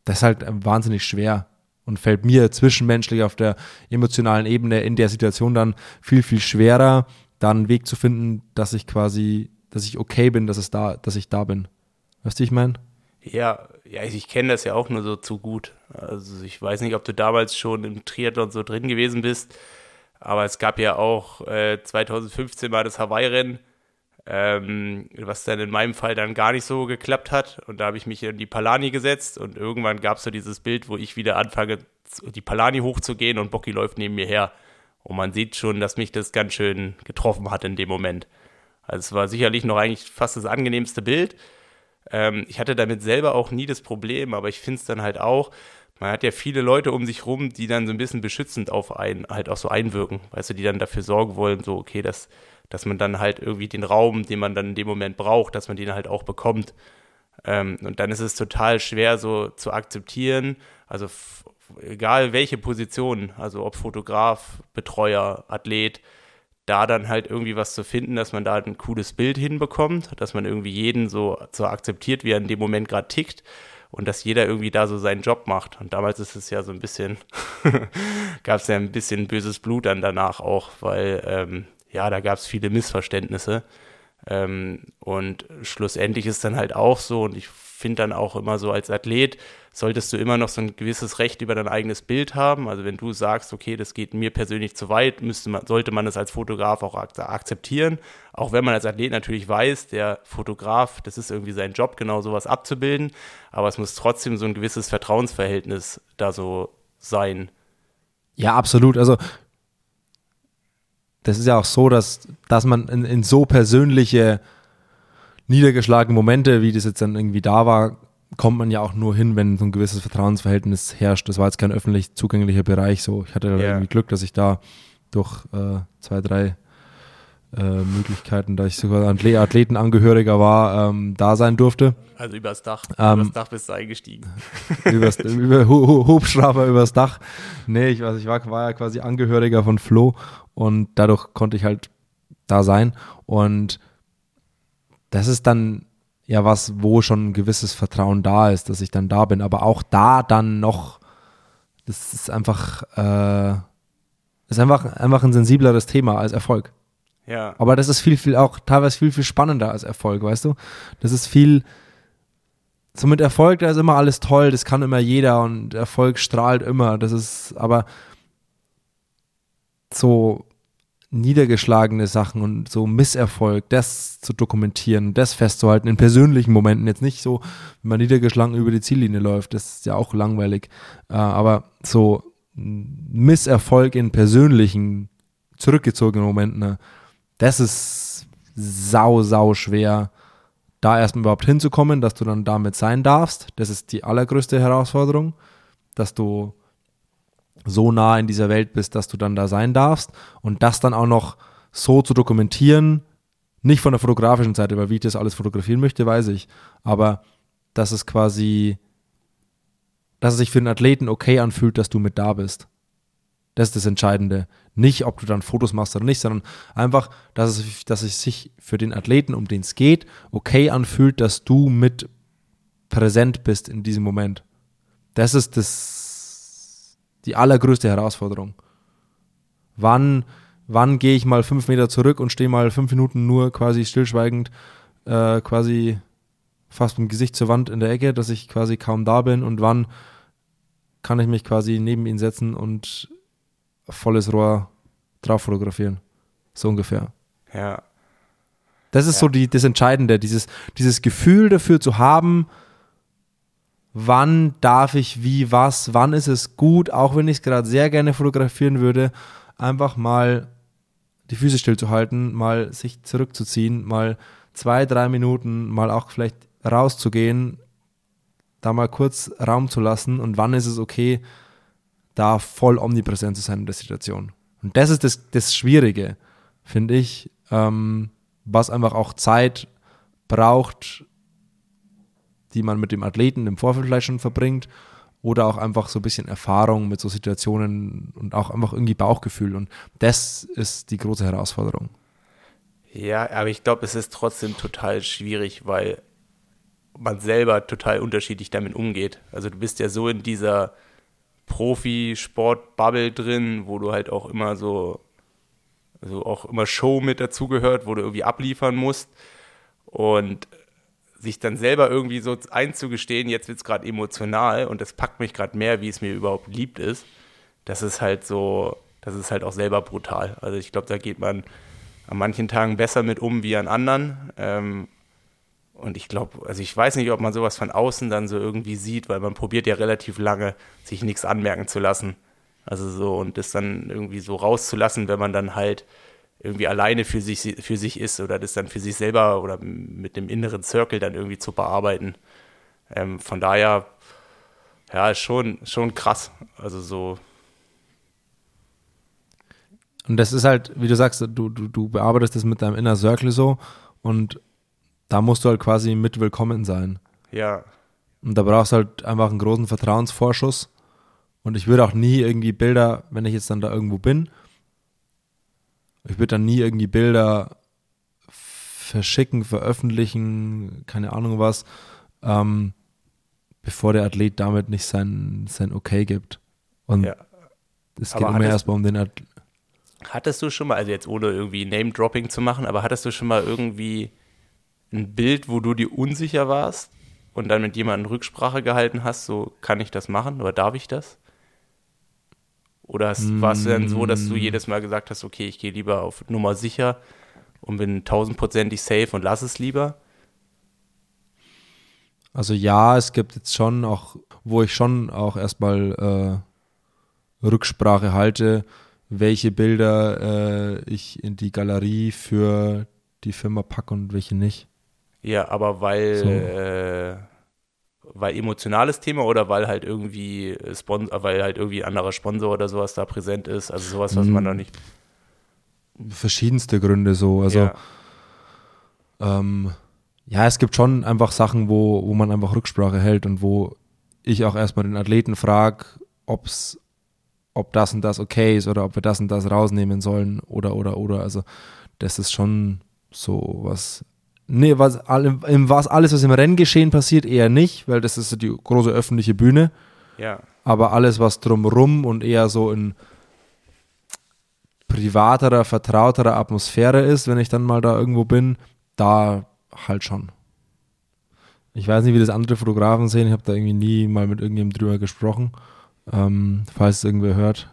das ist halt wahnsinnig schwer und fällt mir zwischenmenschlich auf der emotionalen Ebene in der Situation dann viel, viel schwerer, da einen Weg zu finden, dass ich quasi, dass ich okay bin, dass es da, dass ich da bin. Weißt du, ich meine? Ja, ja, ich, ich kenne das ja auch nur so zu gut. Also ich weiß nicht, ob du damals schon im Triathlon so drin gewesen bist, aber es gab ja auch äh, 2015 mal das Hawaii-Rennen, ähm, was dann in meinem Fall dann gar nicht so geklappt hat. Und da habe ich mich in die Palani gesetzt und irgendwann gab es so dieses Bild, wo ich wieder anfange, die Palani hochzugehen und Bocky läuft neben mir her. Und man sieht schon, dass mich das ganz schön getroffen hat in dem Moment. Also es war sicherlich noch eigentlich fast das angenehmste Bild. Ähm, ich hatte damit selber auch nie das Problem, aber ich finde es dann halt auch, man hat ja viele Leute um sich rum, die dann so ein bisschen beschützend auf einen halt auch so einwirken, weißt du, die dann dafür sorgen wollen, so, okay, dass, dass man dann halt irgendwie den Raum, den man dann in dem Moment braucht, dass man den halt auch bekommt. Ähm, und dann ist es total schwer so zu akzeptieren, also egal welche Position, also ob Fotograf, Betreuer, Athlet, da dann halt irgendwie was zu finden, dass man da ein cooles Bild hinbekommt, dass man irgendwie jeden so, so akzeptiert, wie er in dem Moment gerade tickt und dass jeder irgendwie da so seinen Job macht. Und damals ist es ja so ein bisschen, gab es ja ein bisschen böses Blut dann danach auch, weil ähm, ja, da gab es viele Missverständnisse. Ähm, und schlussendlich ist dann halt auch so, und ich finde dann auch immer so als Athlet, solltest du immer noch so ein gewisses Recht über dein eigenes Bild haben. Also wenn du sagst, okay, das geht mir persönlich zu weit, müsste man, sollte man das als Fotograf auch akzeptieren. Auch wenn man als Athlet natürlich weiß, der Fotograf, das ist irgendwie sein Job, genau sowas abzubilden. Aber es muss trotzdem so ein gewisses Vertrauensverhältnis da so sein. Ja, absolut. Also das ist ja auch so, dass, dass man in, in so persönliche niedergeschlagene Momente, wie das jetzt dann irgendwie da war, kommt man ja auch nur hin, wenn so ein gewisses Vertrauensverhältnis herrscht. Das war jetzt kein öffentlich zugänglicher Bereich so. Ich hatte yeah. irgendwie Glück, dass ich da durch äh, zwei, drei äh, Möglichkeiten, da ich sogar Athletenangehöriger war, ähm, da sein durfte. Also übers Dach. Ähm, übers Dach bist du eingestiegen. übers, über Hubschrauber übers Dach. Nee, ich, weiß, ich war, war ja quasi Angehöriger von Flo und dadurch konnte ich halt da sein. Und das ist dann ja was, wo schon ein gewisses Vertrauen da ist, dass ich dann da bin. Aber auch da dann noch, das ist einfach, äh, ist einfach, einfach ein sensibleres Thema als Erfolg. Ja. Aber das ist viel, viel auch teilweise viel, viel spannender als Erfolg, weißt du? Das ist viel, so mit Erfolg, da ist immer alles toll, das kann immer jeder und Erfolg strahlt immer. Das ist, aber so niedergeschlagene Sachen und so Misserfolg, das zu dokumentieren, das festzuhalten in persönlichen Momenten, jetzt nicht so, wenn man niedergeschlagen über die Ziellinie läuft, das ist ja auch langweilig, äh, aber so Misserfolg in persönlichen, zurückgezogenen Momenten, ne, das ist sau, sau schwer, da erstmal überhaupt hinzukommen, dass du dann damit sein darfst, das ist die allergrößte Herausforderung, dass du so nah in dieser Welt bist, dass du dann da sein darfst. Und das dann auch noch so zu dokumentieren, nicht von der fotografischen Seite, weil wie ich das alles fotografieren möchte, weiß ich, aber dass es quasi, dass es sich für den Athleten okay anfühlt, dass du mit da bist. Das ist das Entscheidende. Nicht, ob du dann Fotos machst oder nicht, sondern einfach, dass es, dass es sich für den Athleten, um den es geht, okay anfühlt, dass du mit präsent bist in diesem Moment. Das ist das die allergrößte Herausforderung. Wann, wann gehe ich mal fünf Meter zurück und stehe mal fünf Minuten nur quasi stillschweigend, äh, quasi fast mit dem Gesicht zur Wand in der Ecke, dass ich quasi kaum da bin und wann kann ich mich quasi neben ihn setzen und volles Rohr drauf fotografieren. So ungefähr. Ja. Das ist ja. so die, das Entscheidende, dieses, dieses Gefühl dafür zu haben, wann darf ich wie was, wann ist es gut, auch wenn ich es gerade sehr gerne fotografieren würde, einfach mal die Füße stillzuhalten, mal sich zurückzuziehen, mal zwei, drei Minuten, mal auch vielleicht rauszugehen, da mal kurz Raum zu lassen und wann ist es okay, da voll omnipräsent zu sein in der Situation. Und das ist das, das Schwierige, finde ich, ähm, was einfach auch Zeit braucht, die man mit dem Athleten im Vorfeld vielleicht schon verbringt oder auch einfach so ein bisschen Erfahrung mit so Situationen und auch einfach irgendwie Bauchgefühl. Und das ist die große Herausforderung. Ja, aber ich glaube, es ist trotzdem total schwierig, weil man selber total unterschiedlich damit umgeht. Also du bist ja so in dieser Profisport-Bubble drin, wo du halt auch immer so, also auch immer Show mit dazugehört, wo du irgendwie abliefern musst. Und sich dann selber irgendwie so einzugestehen, jetzt wird es gerade emotional und das packt mich gerade mehr, wie es mir überhaupt liebt ist, das ist halt so, das ist halt auch selber brutal. Also ich glaube, da geht man an manchen Tagen besser mit um wie an anderen. Ähm, und ich glaube, also ich weiß nicht, ob man sowas von außen dann so irgendwie sieht, weil man probiert ja relativ lange, sich nichts anmerken zu lassen. Also so und das dann irgendwie so rauszulassen, wenn man dann halt irgendwie alleine für sich, für sich ist oder das dann für sich selber oder mit dem inneren Circle dann irgendwie zu bearbeiten. Ähm, von daher, Ja, schon, schon krass. Also so. Und das ist halt, wie du sagst, du, du, du bearbeitest das mit deinem Inner Circle so und da musst du halt quasi mit willkommen sein. Ja. Und da brauchst du halt einfach einen großen Vertrauensvorschuss. Und ich würde auch nie irgendwie Bilder, wenn ich jetzt dann da irgendwo bin, ich würde dann nie irgendwie Bilder verschicken, veröffentlichen, keine Ahnung was, ähm, bevor der Athlet damit nicht sein, sein Okay gibt. Und Ja. es geht immer erstmal um den Athlet. Hattest du schon mal, also jetzt ohne irgendwie Name-Dropping zu machen, aber hattest du schon mal irgendwie ein Bild, wo du dir unsicher warst und dann mit jemandem Rücksprache gehalten hast, so kann ich das machen oder darf ich das? Oder hast, warst du dann so, dass du Mm. jedes Mal gesagt hast, okay, ich gehe lieber auf Nummer sicher und bin tausendprozentig safe und lass es lieber? Also ja, es gibt jetzt schon auch, wo ich schon auch erstmal äh, Rücksprache halte, welche Bilder äh, ich in die Galerie für die Firma packe und welche nicht. Ja, aber weil, So. äh, weil emotionales Thema oder weil halt irgendwie äh, Sponsor, weil halt irgendwie ein anderer Sponsor oder sowas da präsent ist, also sowas, was man Mm. da nicht. Verschiedenste Gründe so. Also ja. ähm, ja, es gibt schon einfach Sachen, wo, wo man einfach Rücksprache hält und wo ich auch erstmal den Athleten frage, ob's, ob das und das okay ist oder ob wir das und das rausnehmen sollen oder oder oder. Also das ist schon so was. Nee, im, was alles, was im Renngeschehen passiert, eher nicht, weil das ist die große öffentliche Bühne. ja. Aber alles, was drumrum und eher so in privaterer, vertrauterer Atmosphäre ist, wenn ich dann mal da irgendwo bin, da halt schon. Ich weiß nicht, wie das andere Fotografen sehen. Ich habe da irgendwie nie mal mit irgendjemandem drüber gesprochen. Ähm, falls es irgendwer hört,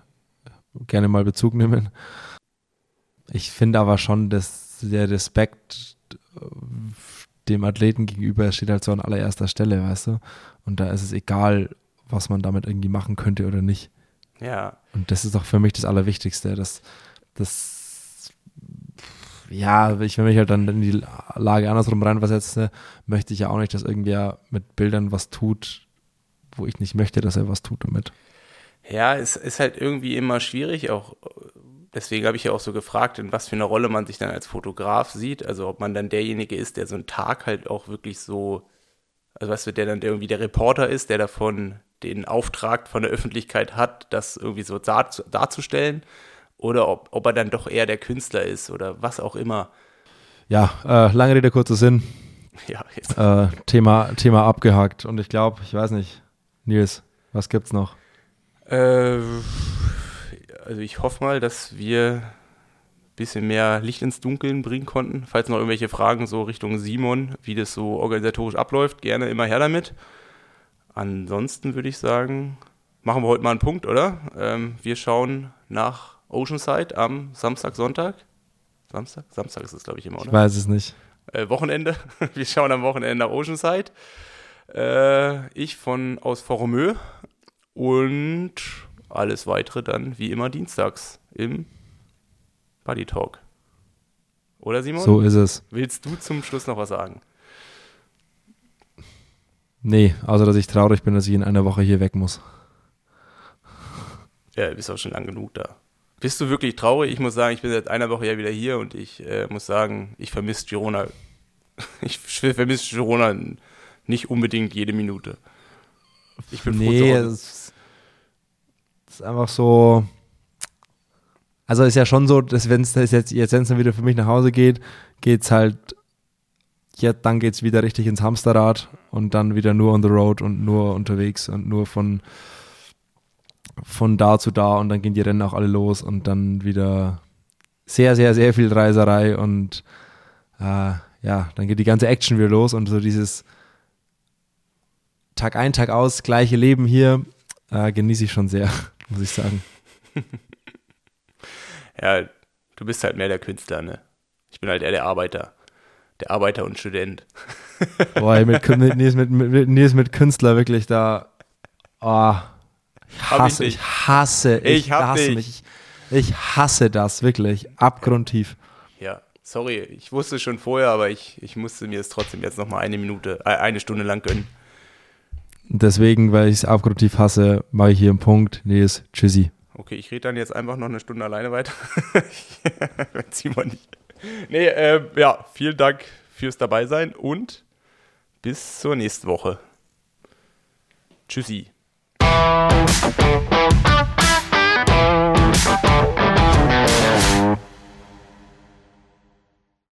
gerne mal Bezug nehmen. Ich finde aber schon, dass der Respekt dem Athleten gegenüber steht halt so an allererster Stelle, weißt du? Und da ist es egal, was man damit irgendwie machen könnte oder nicht. Ja, Und das ist doch für mich das Allerwichtigste. Das, das, ja, ich will mich halt dann in die Lage andersrum reinversetzen, möchte ich ja auch nicht, dass irgendwer mit Bildern was tut, wo ich nicht möchte, dass er was tut damit. ja, es ist halt irgendwie immer schwierig, auch deswegen habe ich ja auch so gefragt, in was für eine Rolle man sich dann als Fotograf sieht, also ob man dann derjenige ist, der so einen Tag halt auch wirklich so, also weißt du, der dann irgendwie der Reporter ist, der davon den Auftrag von der Öffentlichkeit hat, das irgendwie so dar darzustellen, oder ob, ob er dann doch eher der Künstler ist oder was auch immer. Ja, äh, lange Rede, kurzer Sinn. Ja, jetzt. Äh, Thema, Thema abgehakt. Und ich glaube, ich weiß nicht, Nils, was gibt's noch? Äh, also ich hoffe mal, dass wir ein bisschen mehr Licht ins Dunkeln bringen konnten. Falls noch irgendwelche Fragen so Richtung Simon, wie das so organisatorisch abläuft, gerne immer her damit. Ansonsten würde ich sagen, machen wir heute mal einen Punkt, oder? Ähm, wir schauen nach Oceanside am Samstag, Sonntag. Samstag? Samstag ist es, glaube ich, immer, Ich oder? weiß es nicht. äh, Wochenende. Wir schauen am Wochenende nach Oceanside. Äh, ich von aus Foromö und alles weitere dann wie immer dienstags im Buddy Talk. Oder Simon? So ist es. Willst du zum Schluss noch was sagen? Nee, außer dass ich traurig bin, dass ich in einer Woche hier weg muss. Ja, du bist auch schon lang genug da. Bist du wirklich traurig? Ich muss sagen, ich bin seit einer Woche ja wieder hier und ich äh, muss sagen, ich vermisse Girona. Ich vermisse Girona nicht unbedingt jede Minute. Ich bin froh Nee, Hause. Es es ist einfach so. Also ist ja schon so, dass wenn es jetzt, jetzt wenn's dann wieder für mich nach Hause geht, geht's halt, ja, dann geht's wieder richtig ins Hamsterrad und dann wieder nur on the road und nur unterwegs und nur von, von da zu da und dann gehen die Rennen auch alle los und dann wieder sehr, sehr, sehr viel Reiserei und äh, ja, dann geht die ganze Action wieder los und so dieses Tag ein, Tag aus, gleiche Leben hier, äh, genieße ich schon sehr, muss ich sagen. Ja, du bist halt mehr der Künstler, ne? Ich bin halt eher der Arbeiter. Der Arbeiter und Student. Boah, ey, mit, mit, Nils, mit, mit, Nils mit Künstler wirklich da. Oh, ich ich hasse, dich. ich hasse, Ich hab hasse mich. Ich, ich hasse das wirklich, abgrundtief. Ja, sorry, ich wusste schon vorher, aber ich, ich musste mir es trotzdem jetzt nochmal eine Minute, äh, eine Stunde lang gönnen. Deswegen, weil ich es abgrundtief hasse, mache ich hier einen Punkt. Nee, ist Tschüssi. Okay, ich rede dann jetzt einfach noch eine Stunde alleine weiter. Simon nicht. Nee, äh, ja, vielen Dank fürs Dabeisein und bis zur nächsten Woche. Tschüssi.